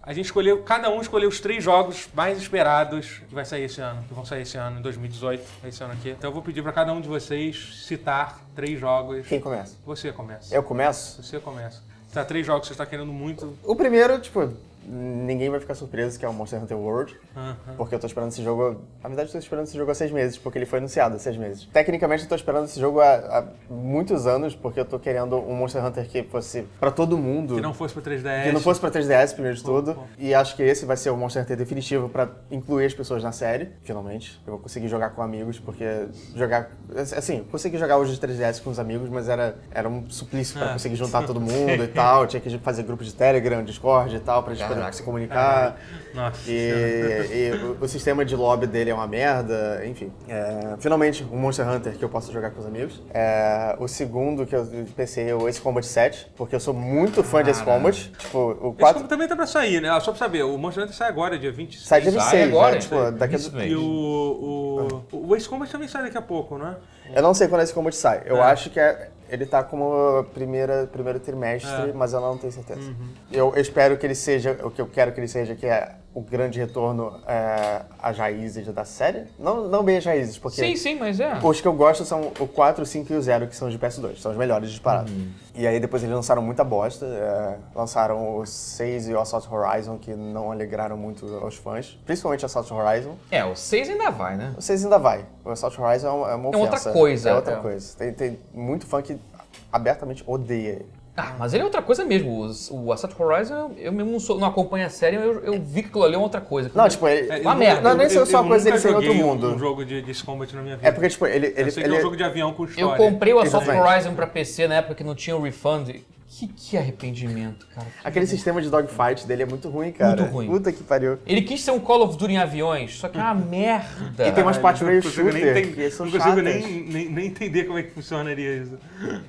A gente escolheu, cada um escolheu os três jogos mais esperados que vai sair esse ano, que vão sair esse ano, em 2018, esse ano aqui. Então eu vou pedir para cada um de vocês citar três jogos. Quem começa? Você começa. Eu começo? Você começa. Citar três jogos que você está querendo muito. O primeiro, tipo, ninguém vai ficar surpreso que é o Monster Hunter World. Porque eu tô esperando esse jogo. Na verdade, eu tô esperando esse jogo há seis meses, porque ele foi anunciado há seis meses. Tecnicamente, eu tô esperando esse jogo há, há muitos anos, porque eu tô querendo um Monster Hunter que fosse pra todo mundo. Que não fosse para 3DS. Que não fosse pra 3DS, primeiro de tudo. pô. E acho que esse vai ser o Monster Hunter definitivo pra incluir as pessoas na série, finalmente. Eu vou conseguir jogar com amigos, porque jogar. Assim, eu consegui jogar hoje de 3DS com os amigos, mas era, era um suplício pra Ah. conseguir juntar todo mundo e tal. Tinha que fazer grupos de Telegram, Discord e tal, pra gente poder Caraca. se comunicar. Nossa. E, e o, o sistema de lobby dele é uma merda, enfim. É, finalmente, um Monster Hunter que eu posso jogar com os amigos. É, o segundo que eu pensei é o Ace Combat 7, porque eu sou muito fã de Ace Combat. Tipo, o Esse 4 como também tá pra sair, né? Ah, Só pra saber, o Monster Hunter sai agora, dia 26. sai dia Sai 26, agora, né? Tipo, daqui a... Mesmo. E o, o, o Ace Combat também sai daqui a pouco, não é? Eu não sei quando Ace Combat sai. Eu É. acho que é- ele tá como primeira, primeiro trimestre, É. Uhum. mas eu não tenho certeza. Eu, eu espero que ele seja, o que eu quero que ele seja, que é o grande retorno é, às raízes da série. Não, não bem as raízes, porque... Sim, sim, mas é. Os que eu gosto são o 4, o 5 e o 0, que são os de PS2. São os melhores disparados. E aí depois eles lançaram muita bosta. é, lançaram o 6 e o Assault Horizon, que não alegraram muito aos fãs. Principalmente o Assault Horizon. É, o 6 ainda vai, né? O 6 ainda vai. O Assault Horizon é uma, é uma É outra ofensa. coisa, É outra é. coisa. Tem, tem muito fã que abertamente odeia ele. Ah, mas ele é outra coisa mesmo. Os- O Assault Horizon, eu mesmo não, sou- não acompanho a série, eu, eu vi que aquilo ali é outra coisa. Não, tipo, ele, É, Uma eu- merda. Não é nem eu- só uma coisa dele ser outro mundo. um jogo de, de Combat na minha vida. é porque, tipo, ele... ele, eu sei que ele é um jogo de avião com história. Eu comprei o Assault Exatamente. Horizon pra PC na época que não tinha o refund. Que, que arrependimento, cara. Que Aquele sistema de dogfight dele é muito ruim, cara. Muito ruim. Puta que pariu. Ele quis ser um Call of Duty em aviões, só que é uma merda. E tem umas partes Não meio consigo nem shooter, entender- que são Não consigo nem, nem, nem entender como é que funcionaria isso.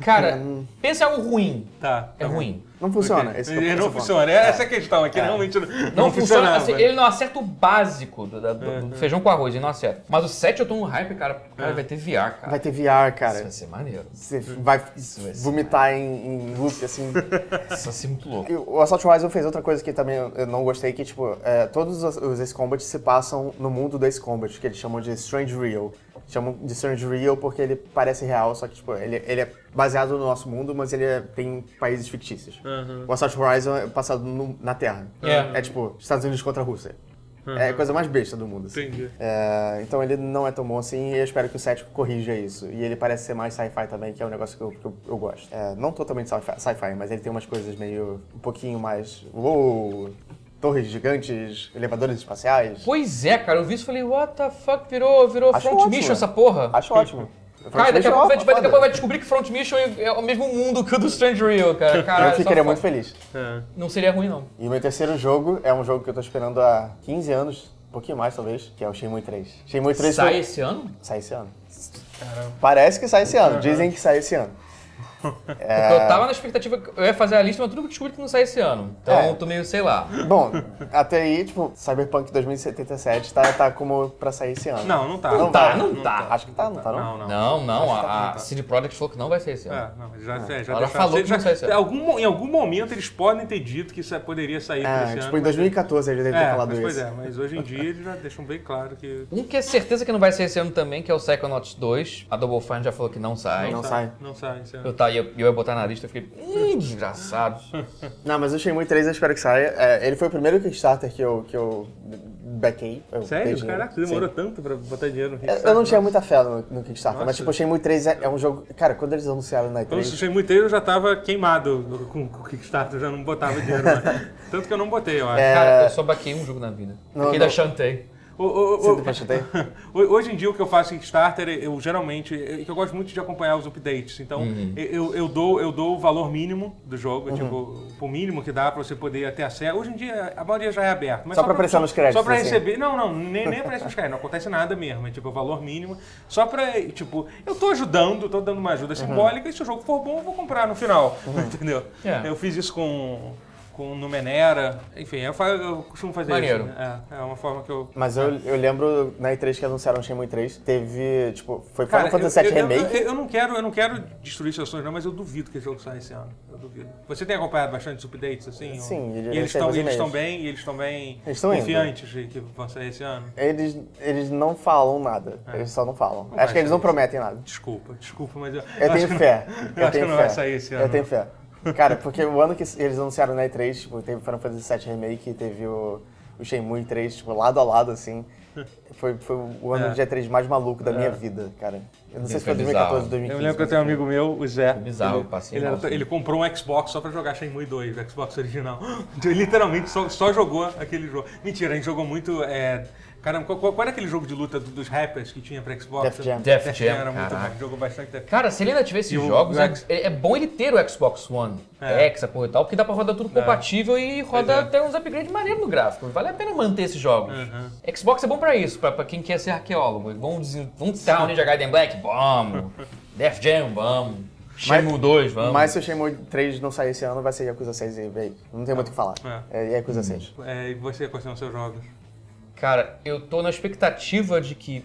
Cara, pensa em algo ruim. Tá. É tá ruim. Não funciona. Esse que é não principal. funciona. Essa é a questão. Aqui realmente não, Não, não funciona. assim, ele não acerta o básico do, do- É, do é. feijão com arroz, ele não acerta. Mas o 7 eu tô no hype, cara. Cara, vai ter VR, cara. Vai ter VR, Isso cara. vai ser maneiro. Você vai vai vomitar em, em loop, assim. Isso vai ser muito louco. E o Assault Horizon fez outra coisa que também eu não gostei, que, tipo, é, todos os, os Ace Combat se passam no mundo do Ace Combat, que eles chamam de Strange Real. Chamam de Strange Real porque ele parece real, só que, tipo, ele, ele é baseado no nosso mundo, mas ele é- tem países fictícios. Aham. O Assault Horizon é passado no- na Terra. É. É, tipo, Estados Unidos contra a Rússia. É a coisa mais besta do mundo. assim. Entendi. É, então ele não é tão bom assim e eu espero que o 7 corrija isso. E ele parece ser mais sci-fi também, que é um negócio que eu, que eu, eu gosto. É, não totalmente sci-fi, sci-fi, mas ele tem umas coisas meio. um pouquinho mais. Uou! Torres gigantes, elevadores espaciais. Pois é, cara, eu vi isso e falei, what the fuck, virou, virou Acho Front ótimo, Mission é. essa porra. Acho ótimo. Cara, daqui a pouco, vai, ó, vai- daqui a pouco vai descobrir que Front Mission é o mesmo mundo que o do Strange Real, cara. Caralho, Eu ficaria muito feliz. É. Não seria ruim, não. E o meu terceiro jogo é um jogo que eu tô esperando há 15 anos, um pouquinho mais talvez, que é o Shenmue 3. Shenmue 3 Sai foi- esse ano? sai esse ano. Parece que sai esse ano, dizem que sai esse ano. É. Eu tava na expectativa que eu ia fazer a lista, mas tudo que eu descobri que não sai esse ano. Então É. eu tô meio, sei lá. Bom, até aí, tipo, Cyberpunk 2077 tá, tá como pra sair esse ano. Não, não tá. Não tá, vai. não tá. Acho que tá, não tá não? Não, não. Não, não, que tá- a, não a tá. CD Projekt falou que não vai ser esse ano. É, não, já, é, já Ela deixaram- falou que já- não sai esse ano. algum, em algum momento eles podem ter dito que isso é, poderia sair É, esse tipo, ano. em 2014 eles devem ter é, falado mas, pois isso. é, mas hoje em dia eles já deixam bem claro que Um que é certeza que não vai ser esse ano também, que é o Psychonauts 2. A Double Fine já falou que não sai. Não sai. Não sai. esse ano. Eu, tá, eu, eu ia botar na lista, eu fiquei, desgraçado. Não, mas o Shenmue 3 eu espero que saia. É, ele foi o primeiro Kickstarter que eu, que eu backei. Eu Sério? Caraca, você demorou Sim. tanto pra botar dinheiro no Eu- Kickstarter? Eu não tinha muita fé no, no Kickstarter, mas Nossa. tipo, o Shenmue 3 é, é um jogo... Cara, quando eles anunciaram na Quando eu E3... assisti muito eu já tava queimado com com o Kickstarter, eu já não botava dinheiro mais. Tanto que eu não botei, eu acho. É, Cara, eu só baquei um jogo na vida. Não. da Shantae. O- o-? Hoje em dia o que eu faço em Kickstarter, eu geralmente, eu, eu gosto muito de acompanhar os updates. Então Uhum. eu, eu dou, eu dou o valor mínimo do jogo, tipo, o mínimo que dá pra você poder ter acesso. Hoje em dia a maioria já é aberto. Mas Só pra prestar nos créditos, Só pra assim. receber. Não, não, nem, nem aparece nos créditos, não acontece nada mesmo. É tipo o valor mínimo. Só pra, tipo, eu tô ajudando, tô dando uma ajuda Uhum. simbólica e se o jogo for bom, eu vou comprar no final. Entendeu? É. Eu fiz isso com. Com o Numenera, enfim, eu, eu costumo fazer Maneiro. isso. né? É, é uma forma que eu. Mas eu, eu lembro na E3 que anunciaram o Shenmue 3, teve, tipo, foi Final Cara, Fantasy VII Remake. Eu, eu não quero, eu não quero destruir seus sonhos, não, mas eu duvido que esse jogo saia esse ano. Eu duvido. Você tem acompanhado bastante os updates, assim? Sim, ou- e eles estão eles estão bem, e eles estão bem Eles estão indo. confiantes de que vão sair esse ano. Eles, eles não falam nada, eles só não falam. vai Acho que eles não sair. prometem nada. Desculpa, desculpa, mas eu, Eu tenho não- fé. Eu, Eu acho que tenho não fé. vai sair esse ano. Eu tenho fé. Cara, porque o ano que eles anunciaram na E3, tipo, teve Final Fantasy VII Remake, teve o, o Shenmue 3, tipo, lado a lado, assim. Foi, foi o ano É. de E3 mais maluco da minha vida, cara. Eu não sei se foi Foi 2014 ou bizarro. 2015. Eu lembro que eu tenho um amigo meu, o Zé. bizarro, ele, passei ele, era- ele comprou um Xbox só pra jogar Shenmue 2, o Xbox original. Então, ele literalmente só, só jogou aquele jogo. Mentira, a gente jogou muito. É... Caramba, qual, qual- qual era aquele jogo de luta do- dos rappers que tinha pra Xbox? Def Jam. Def Jam, era muito caraca. bom. Jogou bastante Def Cara, se ele ainda tiver esses jogos, o é, X- é bom ele ter o Xbox One É. X, a porra e tal, porque dá pra rodar tudo compatível e roda é. até uns upgrades maneiros no gráfico. Vale a pena manter esses jogos. Uhum. Xbox é bom pra isso, pra, pra quem quer ser arqueólogo. Vamos, vamos testar o Ninja Gaiden Black? Vamos. Def Jam? Vamos. Shenmue 2? Vamos. Mas se o Shenmue 3 não sair esse ano, vai ser Yakuza 6 e véi, não tem muito o que falar. É, Yakuza 6. É, e você, quais são os seus jogos? Cara, eu tô na expectativa de que.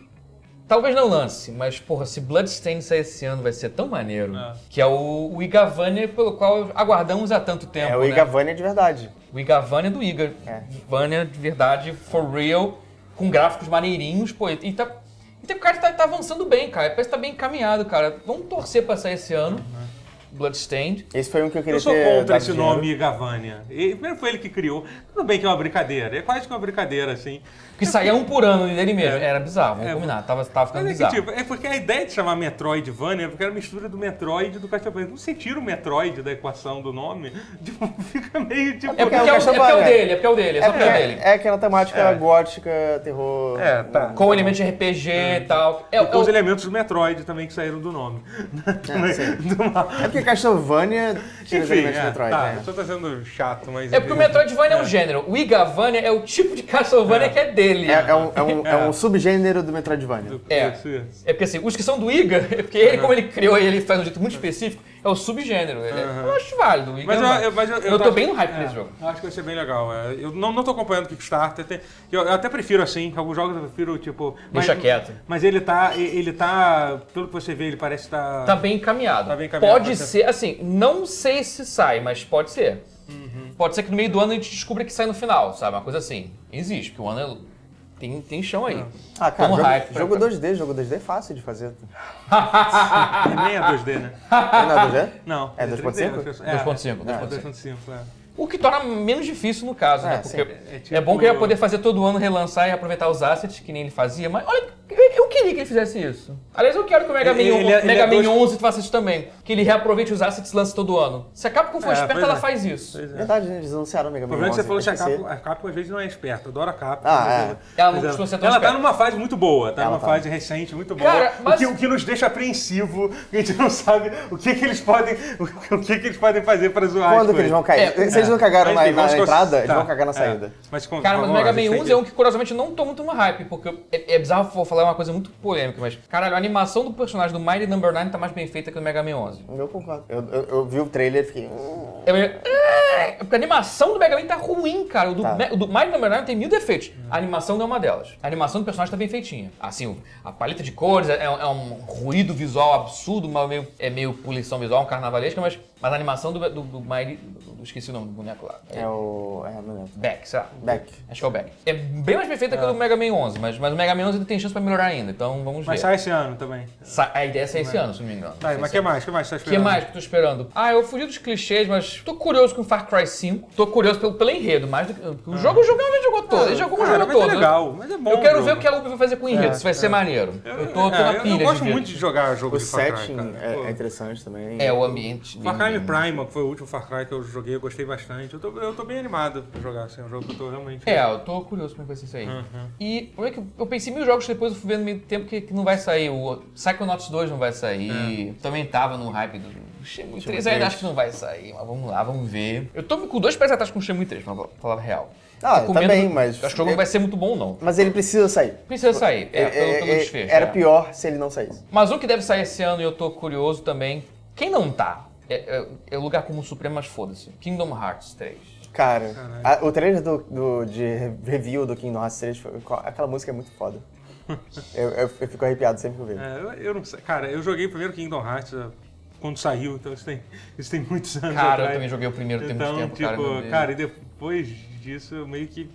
Talvez não lance, mas, porra, se Bloodstained sair esse ano vai ser tão maneiro. É. Que é o, o Igavania pelo qual aguardamos há tanto tempo. É o né? Igavania de verdade. O Igavania do Iga. É. Igavania de verdade, for real, com gráficos maneirinhos, pô. E tá. E tem- o cara tá, tá avançando bem, cara. Parece que tá bem encaminhado, cara. Vamos torcer pra sair esse ano. Bloodstained. Esse foi um que eu queria Eu sou ter contra esse dinheiro. nome Gavânia. E, primeiro foi ele que criou. Tudo bem que é uma brincadeira. É quase que uma brincadeira, assim. Que saía um por ano dele mesmo. É. Era bizarro, vamos É. combinar. Tava, tava ficando Mas é, que, bizarro. tipo, é porque a ideia de chamar Metroidvania é porque era mistura do Metroid e do Castlevania. Não você tira o Metroid da equação do nome, tipo, fica meio tipo. É porque, É é, o é porque é o dele, é porque é o dele, é só É, porque é o porque dele. é aquela temática gótica, terror. É, tá. Com elementos de RPG e tal. É, E é com os elementos do Metroid também que saíram do nome. É. É porque Castlevania tira os Enfim, elementos é, do Metroid. tá, né? só tá sendo chato, mas. é porque o Metroidvania é um gênero. O Igavania é o tipo de Castlevania que é dele. É, é um, é, um, é um subgênero do Metroidvania. É. Isso, isso. É porque assim, os que são do Iga, é porque ele, como ele criou e ele faz de um jeito muito específico, é o subgênero. É- Eu acho válido. Iga Mas é eu, eu, mas eu, Eu tô acho- bem no hype é, nesse jogo. Eu acho que vai ser bem legal. é. Eu não, não tô acompanhando o Kickstarter. tem- eu, eu até prefiro assim, alguns jogos eu prefiro, tipo. Deixa mas, quieto. Mas ele tá. Ele tá. Pelo que você vê, ele parece estar. Tá bem encaminhado. Tá bem encaminhado, Pode ser- ser, assim, não sei se sai, mas pode ser. Uhum. Pode ser que no meio do ano a gente descubra que sai no final, sabe? Uma coisa assim. Existe, porque o ano é- tem, tem chão aí. Ah, cara, Vamos jogo, hype pra- jogo 2D, jogo 2D é fácil de fazer. Nem é 2D, né? Não é 2D? Não. É 2.5? 3D, 2.5, É, 2.5. 2.5, é. O que torna menos difícil no caso, É, né? Porque sim. É é, tipo- bom que ele ia poder fazer todo ano relançar e aproveitar os assets, que nem ele fazia, mas olha, Eu, eu queria que ele fizesse isso. Aliás, eu quero que o Mega Man, Ele- ele- ele Mega é Man dois- 11 faça isso também. Que ele reaproveite os assets e lance todo ano. Se a Capcom for É, esperta, ela é. faz isso. É. Verdade, né? eles anunciaram o Mega O Man problema é que você 11, falou que a. Capcom, a Capcom às vezes não é esperta. Adoro a Capcom. Ah, é. ela- não costuma ser tão Ela tá esperta. numa fase muito boa. Tá Ela numa tá. fase recente muito boa. Cara, o, mas- que, o que nos deixa apreensivo. A gente não sabe o que, que eles podem. O que, que eles podem fazer para zoar. Quando as que eles vão cair? É, Se eles não cagaram Mas, na, na entrada, eles tá, vão cagar na é. saída. Mas, com- Cara, mas o Mega Man a gente 11 tem é um que curiosamente não tô muito no hype, porque é, é bizarro vou falar uma coisa muito polêmica, mas caralho, a animação do personagem do Mighty Number 9 tá mais bem feita que o do Mega Man 11. Eu concordo. Eu, eu, eu vi o trailer e fiquei. "Hum". É meio- É, porque a animação do Mega Man tá ruim, cara. O do, Tá. Me- o do Mighty Number 9 tem mil defeitos. A animação não é uma delas. A animação do personagem tá bem feitinha. Assim, a paleta de cores é, é um ruído visual absurdo, mas meio, é meio poluição visual, um carnavalesca, mas, mas a animação do, do, do Mighty... do- esqueci o nome do boneco lá. É o. É, não lembro. Beck, sei lá. Beck. Acho que é o Beck. É bem mais perfeita que o do Mega Man 11, mas, mas o Mega Man 11 ele tem chance pra melhorar ainda, então vamos ver. Mas sai esse ano também. Sa- a ideia é sair esse ano, se não me engano. Tá, mas o que mais? O que mais você tá O que esperando? mais que eu tô esperando? Ah, eu fugi dos clichês, mas tô curioso com Far Cry 5. Tô curioso pelo, pelo enredo, mais do que. O jogo, o jogo ele jogou todo. Ele jogou o Ah. Jogo mas é todo. legal, mas é bom Eu quero o ver jogo. o que a Ubi vai fazer com o enredo, É, se vai ser maneiro. Eu tô, tô É, na eu- pilha Eu gosto muito de jogar jogo O de Far Cry, setting é, Pô. é interessante também. É, o ambiente. Far Cry bem- Primal, que foi o último Far Cry que eu joguei, eu gostei bastante. Eu tô, eu tô bem animado pra jogar, assim, é um jogo que eu tô realmente... É, eu tô curioso como é que vai ser isso aí. Uhum. E como é que eu pensei em mil jogos depois eu fui vendo no meio do tempo que, que não vai sair. O Psychonauts 2 não vai sair. É. Também tava no hype do Shenmue 3, Shenmue ainda 3. acho que não vai sair, mas vamos lá, vamos ver. Eu tô com dois pés atrás com o Shenmue 3, pra falar a real. Ah, com também, mas- Acho que o jogo não vai ser muito bom, não. Mas ele precisa sair. Precisa sair, é, É- pelo, é- pelo é- desfecho. Era é. pior se ele não saísse. Mas um que deve sair esse ano e eu tô curioso também. Quem não tá? É, é, é o lugar como Supremo, mas foda-se. Kingdom Hearts 3. Cara, a- o trailer do, do- de re- review do Kingdom Hearts 3, foi- aquela música é muito foda. eu, eu, eu fico arrepiado sempre que eu vejo. É, eu, eu não sei. Cara, eu joguei o primeiro Kingdom Hearts uh, quando saiu, então isso tem, isso tem muitos anos Cara, eu atrás. também joguei o primeiro tem Então, muito tempo, tipo, cara. meu Deus. cara, e depois disso eu meio que.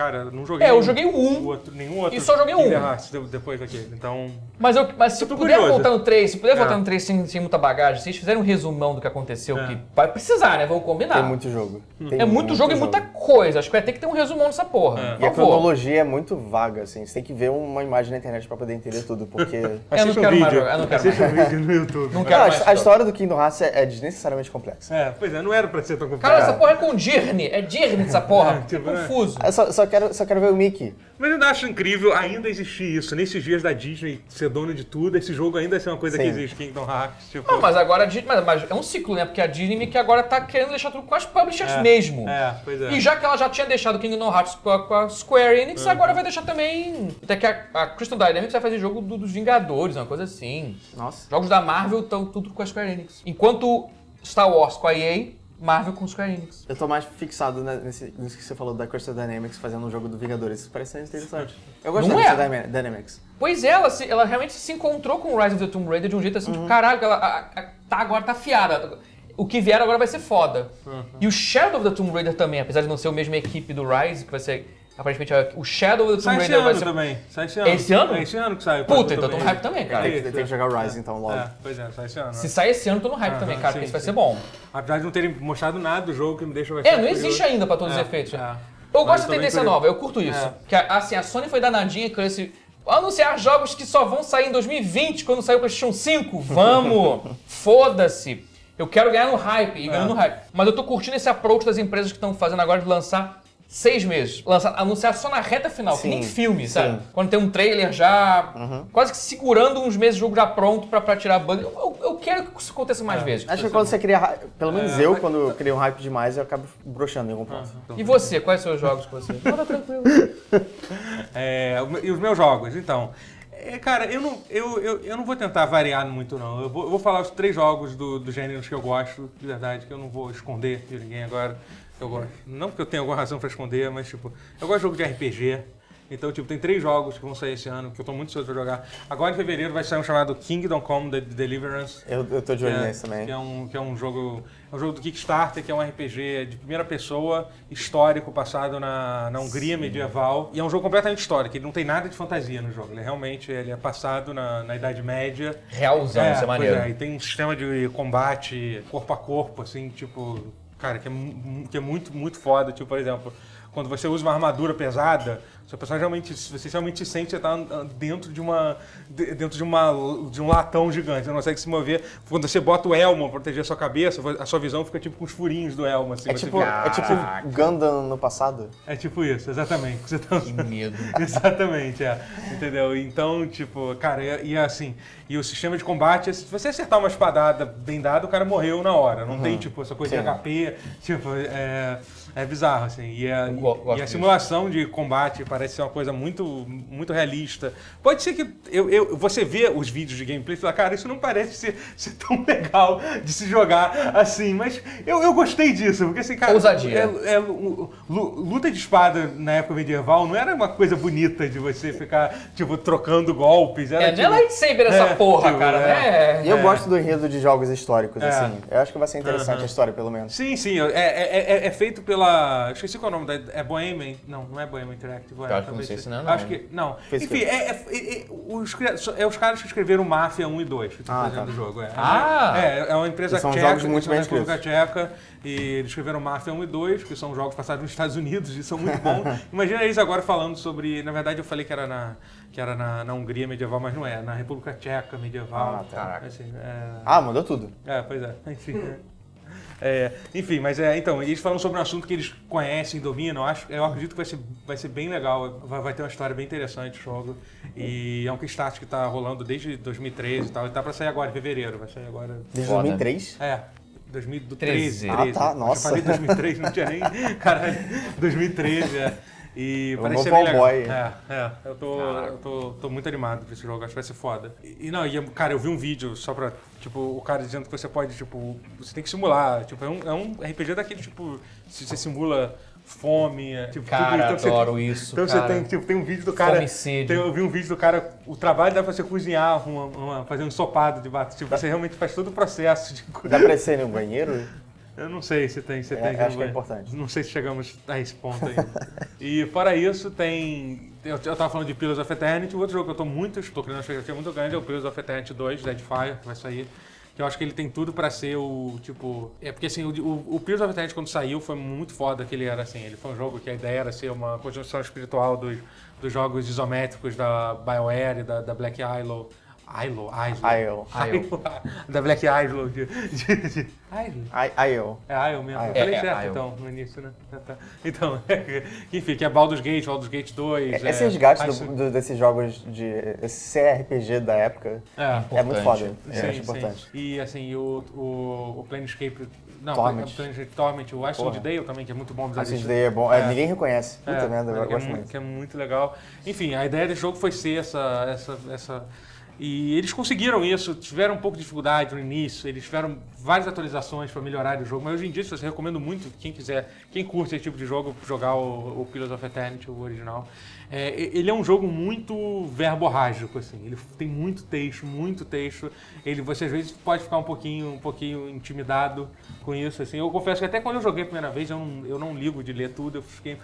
Cara, não joguei. É, eu um- joguei o um. outro, nenhum outro. E só joguei um. Hearts depois daquele. Então. Mas, eu, mas se Eu puder curioso. voltar no 3, se puder É. voltar no 3 sem, sem muita bagagem, se vocês fizerem um resumão do que aconteceu, É. que vai precisar, né? Vamos combinar. Tem muito jogo. Tem é muito, jogo e muita coisa. Acho que vai ter que ter um resumão nessa porra. É. E a cronologia é muito vaga, assim. Você tem que ver uma imagem na internet pra poder entender tudo, porque... Eu não um quero mais vídeo. jogar, eu não quero assista mais. um vídeo no YouTube. Não Não, quero a, mais. a história do Kingdom Hearts é, é desnecessariamente complexa. É, pois é, não era pra ser tão complicado. Cara, essa porra é com Dirne. É Dirne essa porra. É, tipo, né? confuso. Eu só, só quero, só quero ver o Mickey. Mas eu ainda acho incrível ainda existir isso. Nesses dias da Disney ser dona de tudo, esse jogo ainda ser uma coisa que Sim. existe, Kingdom Hearts. Tipo, Não, mas agora a Disney. Mas, mas é um ciclo, né? Porque a Disney que agora tá querendo deixar tudo com as publishers É, mesmo. é, pois é. E já que ela já tinha deixado Kingdom Hearts com a, com a Square Enix, Uhum. agora vai deixar também. Até que a, a Crystal Dynamics vai fazer jogo do- dos Vingadores, uma coisa assim. Nossa. Jogos da Marvel estão tudo com a Square Enix. Enquanto Star Wars com a EA, Marvel com Square Enix. Eu tô mais fixado né, nesse, nisso que você falou da Crystal Dynamics fazendo um jogo do Vingadores. Isso parece ser interessante. Eu gosto Não da é? Crystal Dyna- Dynamics. Pois é, ela, se- ela realmente se encontrou com o Rise of the Tomb Raider de um jeito assim, Uhum. tipo, caralho, ela a- a- tá, agora tá afiada. O que vier agora vai ser foda. Uhum. E o Shadow of the Tomb Raider também, apesar de não ser a mesma equipe do Rise, que vai ser. Aparentemente, o Shadow Sai Tomb esse Raider vai ano ser. também. Sai esse ano. Esse ano? É esse ano que sai. Puta, então tô tô no hype também, cara. Tem, que- isso, tem que jogar o Rise, então, logo. É, pois é, sai esse ano. Se sair esse ano, eu tô no hype também, cara, sim, porque isso vai ser bom. Apesar de não terem mostrado nada do jogo, que me deixa É, não curioso. existe ainda pra todos os É, efeitos. é. Eu gosto eu da tendência nova, eu curto isso. É. Que assim, a Sony foi danadinha com esse. Anunciar jogos que só vão sair em 2020, quando sair o PlayStation 5. Vamos! Foda-se! Eu quero ganhar no hype, e ganhando É. no hype. Mas eu tô curtindo esse approach das empresas que estão fazendo agora de lançar seis meses. Lançar, anunciar só na reta final, que Sim, nem filme, sim. sabe? Quando tem um trailer já. Quase que segurando uns meses o jogo já pronto pra, pra tirar bug. Eu, eu- eu quero que isso aconteça mais vezes. Acho que quando você cria hype, pelo menos É, eu, mas- quando eu crio um hype demais, eu acabo broxando em algum ponto. E você, quais são os jogos que você. Tá tranquilo. É, e os meus jogos, então. É, cara, eu não, eu, eu, eu não vou tentar variar muito, não. Eu vou, eu vou falar os três jogos do, do gêneros que eu gosto, de verdade, que eu não vou esconder de ninguém agora. Eu gosto. Não porque eu tenha alguma razão pra esconder, mas, tipo, eu gosto de jogo de RPG. Então, tipo, tem três jogos que vão sair esse ano, que eu tô muito ansioso pra jogar. Agora, em fevereiro, vai sair um chamado Kingdom Come The Deliverance. Eu, eu tô de olho é, nesse também. que é um, que é um jogo. É um jogo do Kickstarter, que é um RPG de primeira pessoa, histórico, passado na, na Hungria medieval. E é um jogo completamente histórico, ele não tem nada de fantasia no jogo. Ele é realmente ele é passado na, na Idade Média. Realzão, isso é pois maneiro. é, e tem um sistema de combate corpo a corpo, assim, tipo. Cara, que é, que é muito, muito foda. Tipo, por exemplo, quando você usa uma armadura pesada, Seu personagem realmente, você realmente sente que você tá ah, dentro de uma de- dentro de uma de um latão gigante, você não consegue se mover. Quando você bota o elmo pra proteger a sua cabeça, a sua visão fica tipo com os furinhos do elmo assim. É você tipo, fica- é tipo. Gundam no passado. é tipo isso, exatamente. Você tá Que medo. Exatamente, é. Entendeu? Então, tipo, cara, e, e assim, e o sistema de combate, se você acertar uma espadada bem dada, o cara morreu na hora. Não tem, tipo, essa coisa Sim. de HP, tipo, é, é bizarro, assim. E a, gosto e a disso. simulação de combate parece ser uma coisa muito, muito realista. Pode ser que eu, eu- você vê os vídeos de gameplay e fala, cara, isso não parece ser, ser tão legal de se jogar assim, mas eu, eu gostei disso, porque assim, cara. Ousadia. é- é, lu- lu- luta de espada na época medieval não era uma coisa bonita de você ficar, tipo, trocando golpes. Era, É, tipo, não é lightsaber essa É, porra, tipo, cara, é. né? E eu É. gosto do enredo de jogos históricos, É. assim. Eu acho que vai ser interessante Aham. a história, pelo menos. Sim, sim. É, é, é- é feito pela. Eu Esqueci qual é o nome da. É Bohemian? Não, não é Bohemian Interactive. é, acho que não sei se seja. não é, não. Acho que. Não. Fez Enfim, é, é- é- é- os, é os caras que escreveram Mafia 1 e 2 que estão Ah, fazendo tá. o jogo. É, Ah! É, é uma empresa são tcheca. jogos muito bem República Tcheca. E eles escreveram Mafia 1 e 2, que são jogos passados nos Estados Unidos e são muito bons. Imagina eles agora falando sobre. Na verdade, eu falei que era na, que era na, na Hungria medieval, mas não é. Na República Tcheca medieval. Ah, tá. Assim, é, Ah, mudou tudo. é, pois é. Enfim. É, enfim, mas é, então, eles falam sobre um assunto que eles conhecem, dominam. Eu, acho, eu acredito que vai ser, vai ser bem legal. Vai, vai ter uma história bem interessante o jogo. E é um Kickstarter que tá rolando desde 2013 e tal. E tá pra sair agora, em fevereiro. Vai sair agora. Desde Foda. 2003? É. 2013. 13. Ah, tá, nossa. Eu falei 2003, não tinha nem. Caralho, 2013, é. E Um parece ser novo. É, é. Eu, tô, eu tô, tô muito animado pra esse jogo, acho que vai ser foda. E, e não, e, cara, eu vi um vídeo só pra, tipo, o cara dizendo que você pode, tipo, você tem que simular. Tipo, é um, é um RPG daquele, tipo, se você simula fome, é, tipo, Cara, tudo. Então você- adoro isso, Então cara. você tem, tipo, tem um vídeo do cara. Tem- eu vi um vídeo do cara, o trabalho dá pra você cozinhar, uma, uma- fazer um ensopado de batata. Tipo, você realmente faz todo o processo de Dá pra ser no banheiro? Eu não sei se tem, se É, tem. acho que é importante. Não sei se chegamos a esse ponto ainda. e fora isso, tem. Eu, eu tava falando de Pillars of Eternity, o outro jogo que eu tô muito, estou criando uma expectativa muito grande é o Pillars of Eternity 2, Deadfire, que vai sair. Que eu acho que ele tem tudo pra ser o, tipo... É porque, assim, o, o, o Pillars of Eternity, quando saiu, foi muito foda que ele era, assim. Ele foi um jogo que a ideia era ser uma continuação espiritual dos, dos jogos isométricos da BioWare e da, da Black Isle. Isle. Isle. Isle. da Black Isle. De, de, de, Isle? I- IO. É Isle mesmo. Eu falei É, é, certo, então, no início, né? Ah, tá. Então, enfim, que é Baldur's Gate, Baldur's Gate 2. Esse é, resgate Ice- do- do- desses jogos de. CRPG da época É, é muito foda. Sim. importante. E assim, o, o, o Planescape. Não, Torment. o Planescape Torment, o Iceland Porra. Dale também, que é muito bom. disso. Day é bom. É, É. ninguém reconhece. Puta É, merda, eu é gosto muito, muito. que é muito legal. Enfim, a ideia desse jogo foi ser essa, essa, essa. E eles conseguiram isso, tiveram um pouco de dificuldade no início, eles tiveram várias atualizações para melhorar o jogo, mas hoje em dia, você recomendo muito, quem quiser, quem curte esse tipo de jogo, jogar o, o Pillars of Eternity, o original. É, ele é um jogo muito verborrágico, assim, ele tem muito texto, muito texto, ele, você às vezes pode ficar um pouquinho, um pouquinho intimidado com isso, assim. Eu confesso que até quando eu joguei a primeira vez, eu não, eu não ligo de ler tudo, eu fiquei...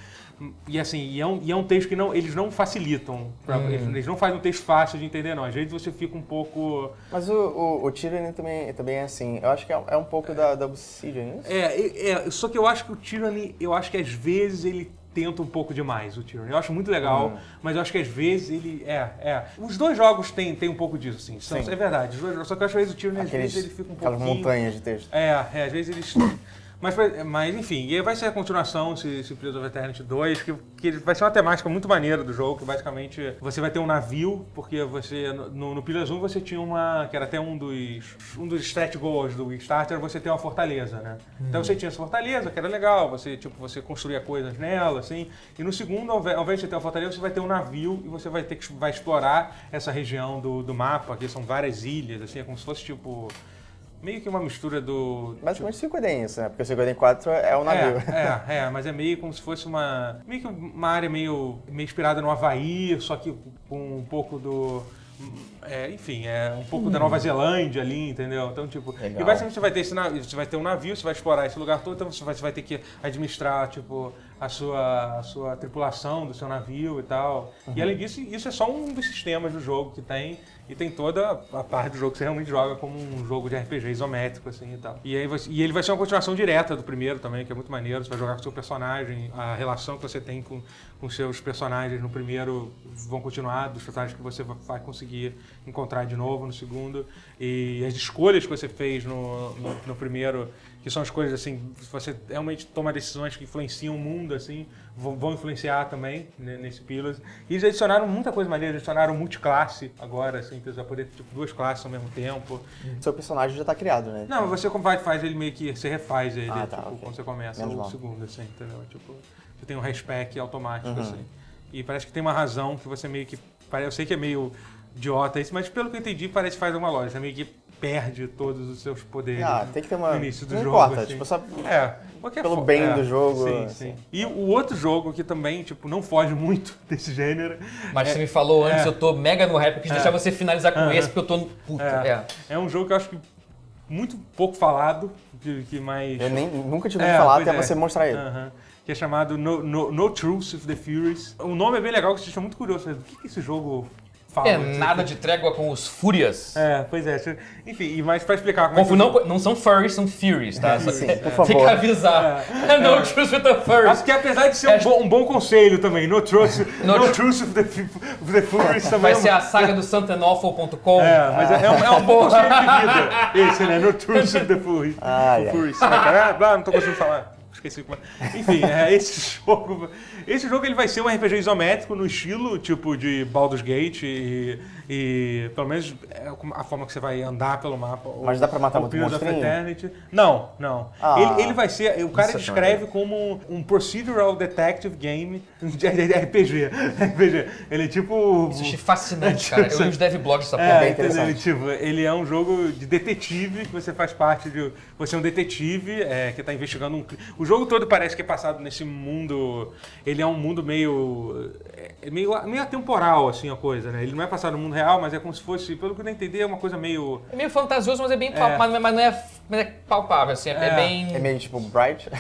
E assim, e é um, e é um texto que não, eles não facilitam, pra- Hum. eles, eles não fazem um texto fácil de entender, não. Às vezes você fica um pouco... Mas o, o, o Tyranny também, também é assim. Eu acho que é, é um pouco da, da Obsidian, isso? É, é, é, só que eu acho que o Tyranny, eu acho que às vezes ele tenta um pouco demais, o Tyranny. Eu acho muito legal, Hum. mas eu acho que às vezes ele... É, é. Os dois jogos têm, têm um pouco disso, sim. São-. É verdade. Os dois- só que eu acho que às vezes o Tyranny, às vezes ele fica um aquelas pouquinho... montanhas de texto. É, é, às vezes eles. Mas, mas enfim, e aí vai ser a continuação, esse, esse Pillars of Eternity 2, que, que vai ser uma temática muito maneira do jogo, que basicamente você vai ter um navio, porque você, no, no Pillars 1 você tinha uma, que era até um dos, um dos stretch goals do Kickstarter, você ter uma fortaleza, né? Então você tinha essa fortaleza, que era legal, você, tipo, você construía coisas nela, assim, e no segundo, ao invés ao invés de você ter uma fortaleza, você vai ter um navio e você vai ter que vai explorar essa região do, do mapa, que são várias ilhas, assim, é como se fosse, tipo... Meio que uma mistura do. Basicamente 5 d isso, né? Porque o 5 d 4 é o navio. É, é, é, mas é meio como se fosse uma. Meio que uma área meio, meio inspirada no Havaí, só que com um pouco do. é, enfim, é um pouco da Nova Zelândia ali, entendeu? Então, tipo. Legal. E basicamente você vai ter esse navio, você vai ter um navio, você vai explorar esse lugar todo, então você vai, você vai ter que administrar, tipo, a sua, a sua tripulação do seu navio e tal. E além disso, isso é só um dos sistemas do jogo que tem. E tem toda a parte do jogo que você realmente joga como um jogo de RPG isométrico, assim e tal. E, aí você- e ele vai ser uma continuação direta do primeiro também, que é muito maneiro. Você vai jogar com o seu personagem, a relação que você tem com com seus personagens no primeiro vão continuar, dos personagens que você va- vai conseguir encontrar de novo no segundo. E as escolhas que você fez no, no, no primeiro, que são escolhas assim, se você realmente toma decisões que influenciam o mundo, assim, vão, influenciar também né, nesse Pillars. E eles adicionaram muita coisa maneira, eles adicionaram multiclasse agora, assim, que você vai poder ter tipo, duas classes ao mesmo tempo. Seu personagem já tá criado, né? Não, você vai faz ele meio que você refaz ele, Ah, tá, tipo, ok. quando você começa Menos o mal. segundo, assim, entendeu? Tipo, você tem um respec automático, Uhum. assim. E parece que tem uma razão que você meio que. Eu sei que é meio idiota isso, mas pelo que eu entendi, parece que faz uma lógica. Você meio que perde todos os seus poderes. Ah, tem que ter uma. no início do não jogo. importa, assim. tipo, só. É, qualquer pelo bem é, do jogo, Sim, assim. sim. E o outro jogo que também, tipo, não foge muito desse gênero. Mas você me falou antes, é. eu tô mega no rap, eu quis deixar você finalizar com esse, porque eu tô. Puta, É, é. é um jogo que eu acho que muito pouco falado, que, que mais. Eu nem, nunca tinha É, ouvido falar até é. você mostrar ele. Aham. Que é chamado no, no, no Truth of the Furies. O nome é bem legal, que você deixa muito curioso. O que, que esse jogo fala? É nada de trégua com os Fúrias. É, pois é. Enfim, mais pra explicar como é que Confu- o não, jogo- não são furries, são furies, tá? Só Sim, por Tem que favor. avisar. no truth with the furries. Acho que apesar de ser um bom, um bom conselho também, No Truth, No no tr- truth of, the, of the Furies também. Vai é um- ser a saga do santenawful.com. É, mas é, é um, é um bom conselho de vida. Esse, né? No Truth of the Furies. Ai, ai. Furies. Ah, ah, não tô conseguindo falar. Esqueci como é. Enfim, é, esse jogo. Esse jogo ele vai ser um RPG isométrico no estilo tipo de Baldur's Gate e, e pelo menos é a forma que você vai andar pelo mapa. Mas dá pra matar o muito monstrinho? Eternity. Não, não. Ah. Ele, ele vai ser. O cara é descreve como um procedural detective game de RPG. RPG. Ele é tipo. Isso achei fascinante, cara. Eu li os dev blogs dessa É, porra. interessante. Tipo, ele é um jogo de detetive, que você faz parte de. Você é um detetive é, que está investigando um. O jogo todo parece que é passado nesse mundo. Ele é um mundo meio. É meio, meio atemporal, assim, a coisa, né? Ele não é passado no mundo real, mas é como se fosse, pelo que eu entendi, é uma coisa meio. É meio fantasioso, mas é bem palpável. Mas, mas não é, mas é palpável, assim. É, é É. bem. É meio tipo Bright.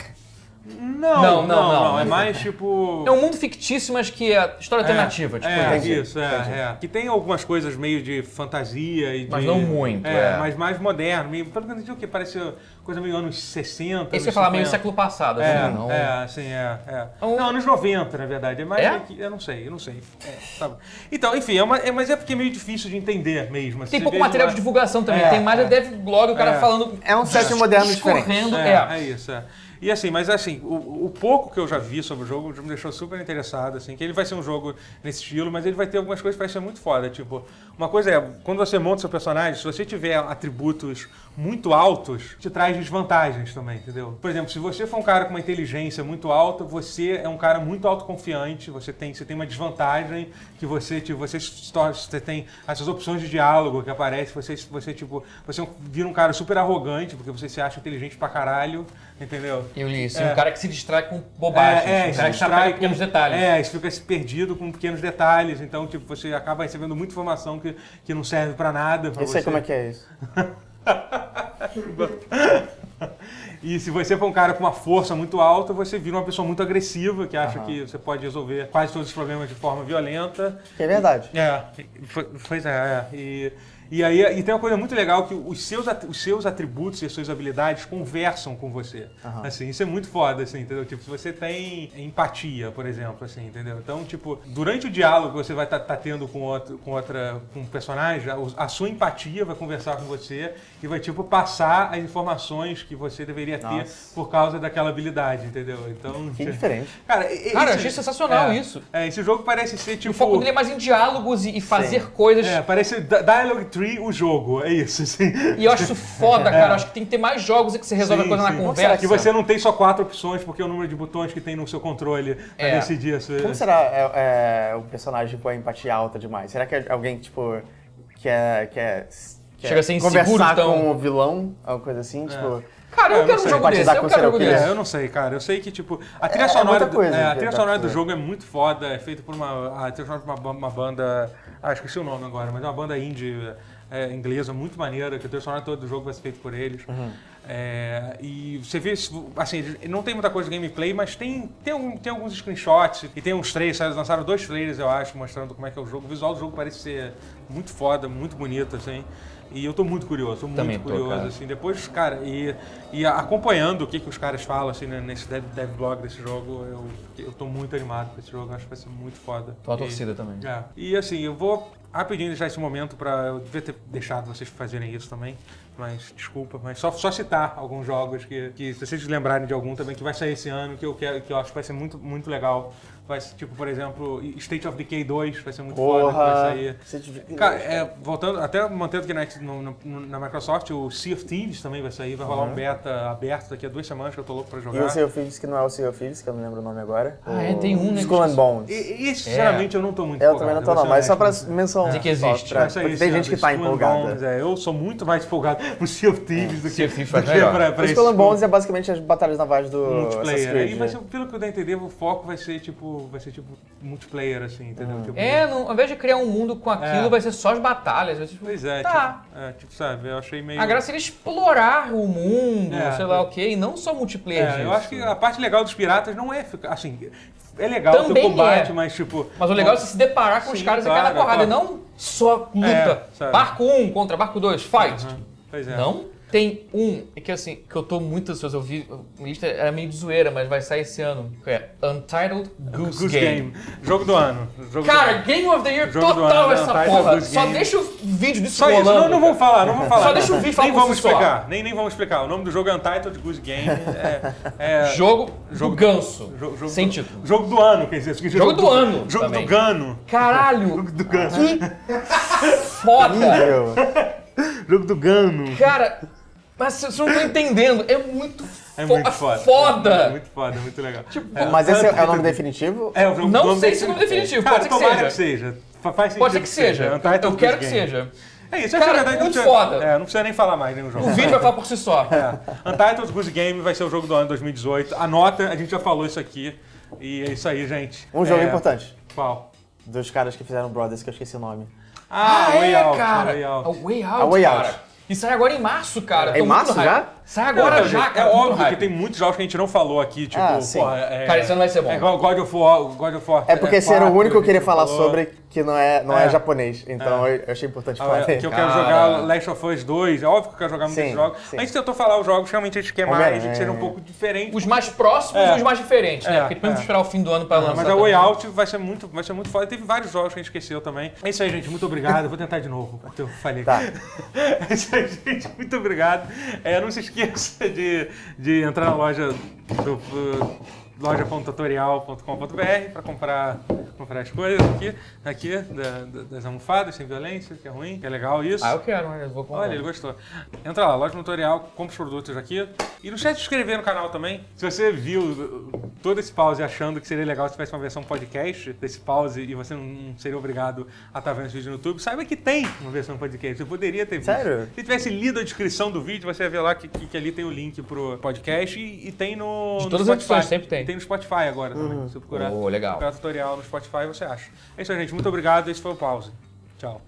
Não, Não, não, não. É mais tipo. É um mundo fictício, mas que é história alternativa. Tipo, é, Entendi, isso, é, é. Que tem algumas coisas meio de fantasia e de... Mas não muito, É, é. mas mais moderno. Meio, pelo que eu entendi, o que parece coisa meio anos 60, Esse anos falar meio 50. século passado, É, assim, não. é, assim, é, é. um- Não, anos 90, na verdade. É mais É? que- eu não sei, eu não sei. É, tá bom. Então, enfim, é uma- é- mas é porque é meio difícil de entender mesmo. assim, Tem você pouco material lá- de divulgação também. É, Tem mais é. a dev blog, o cara É. falando. É um set moderno diferente. escorrendo. É, É. é isso, é. E assim, mas assim, o, o pouco que eu já vi sobre o jogo me deixou super interessado, assim, que ele vai ser um jogo nesse estilo, mas ele vai ter algumas coisas que ser muito foda, tipo, uma coisa é, quando você monta seu personagem, se você tiver atributos muito altos, te traz desvantagens também, entendeu? Por exemplo, se você for um cara com uma inteligência muito alta, você é um cara muito autoconfiante, você tem, você tem uma desvantagem que você, tipo, você, você tem essas opções de diálogo que aparecem, você, você tipo, você vira um cara super arrogante, porque você se acha inteligente pra caralho, entendeu? Eu li isso. É. Um cara que se distrai com bobagens. É, é, um se cara que distrai com- pequenos detalhes. É, isso fica se perdido com pequenos detalhes. Então, tipo, você acaba recebendo muita informação que, que não serve pra nada. Pra Eu sei você. como é que é isso. E se você for um cara com uma força muito alta, você vira uma pessoa muito agressiva, que acha que você pode resolver quase todos os problemas de forma violenta. Que é verdade. É, pois é, é. E, e aí e tem uma coisa muito legal que os seus, at- os seus atributos e as suas habilidades conversam com você. Aham. Assim, isso é muito foda, assim, entendeu? Tipo, se você tem empatia, por exemplo, assim, entendeu? Então, tipo, durante o diálogo que você vai estar tendo com outro, com outra, com um personagem, a, a sua empatia vai conversar com você e vai, tipo, passar as informações que você deveria ter Nossa. por causa daquela habilidade, entendeu? Então, Que diferente. Cara, e- Cara, eu esse- achei sensacional é, isso. É, esse jogo parece ser, tipo... o foco dele é mais em diálogos e, e fazer Sim. coisas. É, parece Di- Dialogue Tree, o jogo. É isso, assim. E eu acho isso foda, cara. Eu Acho que tem que ter mais jogos em que você resolve Sim, a coisa sim. na Como conversa. Que você não tem só quatro opções, porque é o número de botões que tem no seu controle pra É. decidir. Se... Como será é, é, o personagem com a empatia alta demais? Será que é alguém, tipo, que é. Que é quer Chega a ser inseguro, conversar então. com o vilão, alguma coisa assim, tipo. Cara, É, eu eu quero um jogo desse. Eu quero um jogo desse. É, eu não sei, cara. Eu sei que, tipo, a trilha É- é sonora, muita do- coisa é, a trilha sonora pra do fazer. jogo é muito foda, é feita por uma. A trilha sonora de uma, uma banda. Ah, esqueci o nome agora, mas é uma banda indie é, inglesa muito maneira, que trilha sonora toda do jogo vai ser feita por eles. Uhum. É, e você vê, assim, não tem muita coisa de gameplay, mas tem, tem, algum- tem alguns screenshots e tem uns trailers, sabe? lançaram dois trailers, eu acho, mostrando como é que é o jogo. O visual do jogo parece ser muito foda, muito bonito, assim. E eu tô muito curioso, tô muito Também tô, curioso, cara. assim. Depois, cara, e, e acompanhando o que, que os caras falam, assim, né, nesse dev, dev blog desse jogo, eu, eu tô muito animado com esse jogo, acho que vai ser muito foda. Tô a torcida também. é. E assim, eu vou rapidinho deixar esse momento pra. Eu devia ter deixado vocês fazerem isso também, mas desculpa, mas só, só citar alguns jogos que, que, se vocês lembrarem de algum também, que vai sair esse ano, que eu, quero, que eu acho que vai ser muito, muito legal. Vai ser, tipo, por exemplo, State of Decay 2 vai ser muito foda, que vai Porra! sair. Cara, é, voltando, até mantendo aqui na, no- no- na Microsoft, o Sea of Thieves também vai sair, vai rolar um beta aberto daqui a duas semanas que eu tô louco pra E jogar. o Sea of Thieves, que não é o Sea of Thieves, que eu não lembro o nome agora. Ah, é, tem um, né, Skull and Bones. E, e, sinceramente, eu não tô muito Eu empolgado, também não tô vou não, mas só pra menção. Dizer que só existe. pra- porque esse tem gente que tá Skull empolgada. Bones, é, eu sou muito mais empolgado pro Sea of Thieves do que, Sea of Thieves do que melhor. pra, pra O Skull and Bones é basicamente as batalhas navais do multiplayer. Aí vai né? ser, pelo que eu dei a entender, o foco vai ser tipo, vai ser tipo multiplayer, assim, entendeu? Tipo, É, não, ao invés de criar um mundo com aquilo, É. vai ser só as batalhas. vai ser, tipo, Pois é, Tá. tipo, é, tipo, sabe, eu achei meio... A graça era explorar o mundo, É. sei lá o quê, e não só multiplayer É, disso. eu acho que a parte legal dos piratas não é ficar, assim, é legal o Também teu combate, é. mas tipo... Mas o legal é você se deparar com os Sim, caras e claro, cair na porrada, e claro. não só luta. É, barco 1 contra barco 2, fight. Pois é. Não? Tem um, é que assim, que eu tô muito ansioso, eu vi, a lista era meio de zoeira, mas vai sair esse ano, que é Untitled Goose, Goose Game. Game. Jogo do ano. Jogo do Cara, ano. Game of the Year Jogo do total ano, essa Untitled porra. Só Game. deixa o vídeo disso Só isso, rolando. não, não vamos cara. falar, não vamos falar. Só deixa o vídeo falar Nem vamos só. explicar, nem, nem vamos explicar. O nome do jogo é Untitled Goose Game. É, é- Jogo, Jogo- do ganso. jo- jogo sem do- título. Jogo do ano, quer dizer. isso quer dizer Jogo do ano Jogo também. do Gano. Caralho, do Gano. que foda. Jogo do Gano. Cara, mas vocês não estão entendendo, é muito, É fo- muito foda. foda. É muito foda, é muito legal. Tipo, Mas esse é, é o nome definitivo? É, o jogo Não nome sei se é o nome definitivo, Cara, pode ser que seja. que seja. Fa- Faz sentido Pode ser que seja. Untitled Eu quero que Game. seja. É isso, é Cara, verdade. não muito precisa- foda. É, não precisa nem falar mais nenhum jogo. O vídeo vai falar por si só. É. Untitled Goose Game vai ser o jogo do ano 2018. Anota, a gente já falou isso aqui. E é isso aí, gente. Um jogo É, importante. Qual? Dos caras que fizeram Brothers, que eu esqueci o nome. Ah, Way é, Out. cara. Way Out. A Way Out, A Way cara. Out. E sai agora em março, cara. É em março já? Sai agora Não, já, gente, cara. É óbvio que tem muitos jogos que a gente não falou aqui, tipo, Ah, sim. porra, é, Cara, esse ano vai ser bom. É igual God of War, God of War. É porque esse era o único que eu queria falar falou. sobre que não é, não é. É. japonês. Então eu eu achei importante Ah, falar é, dele. que eu quero Cara. jogar Last of Us 2. É óbvio que eu quero jogar muitos Sim, jogos. sim. A gente tentou falar os jogos, realmente a gente quer mais, Homem-Aranha. que sejam um pouco diferentes. Os mais próximos É. e os mais diferentes, né? É, Porque temos é. que esperar o fim do ano pra lançar. Mas a Way. Out vai ser muito, vai ser muito foda. Teve vários jogos que a gente esqueceu também. É isso aí, gente. Muito obrigado. Eu vou tentar de novo. Eu falei. Tá. É isso aí, gente. Muito obrigado. É, não se esqueça de, de entrar na loja do. loja.tutorial.com.br para comprar, comprar as coisas aqui, aqui da- da- das almofadas sem violência, que é ruim, que é legal isso. Ah, eu quero, mas eu vou comprar. Olha, ele gostou. Entra lá, loja no tutorial, compra os produtos aqui. E não esquece de se inscrever no canal também. Se você viu todo esse pause achando que seria legal se tivesse uma versão podcast desse pause e você não seria obrigado a estar vendo esse vídeo no YouTube, saiba que tem uma versão podcast. Você poderia ter visto. Sério? Se tivesse lido a descrição do vídeo, você ia ver lá que, que, que ali tem o link pro podcast e, e tem no, De no todas as Spotify. opções, sempre tem. E tem no Spotify agora também. Se você procurar, Oh, legal. procurar tutorial no Spotify, você acha. É isso aí, gente. Muito obrigado. Esse foi o pause. Tchau.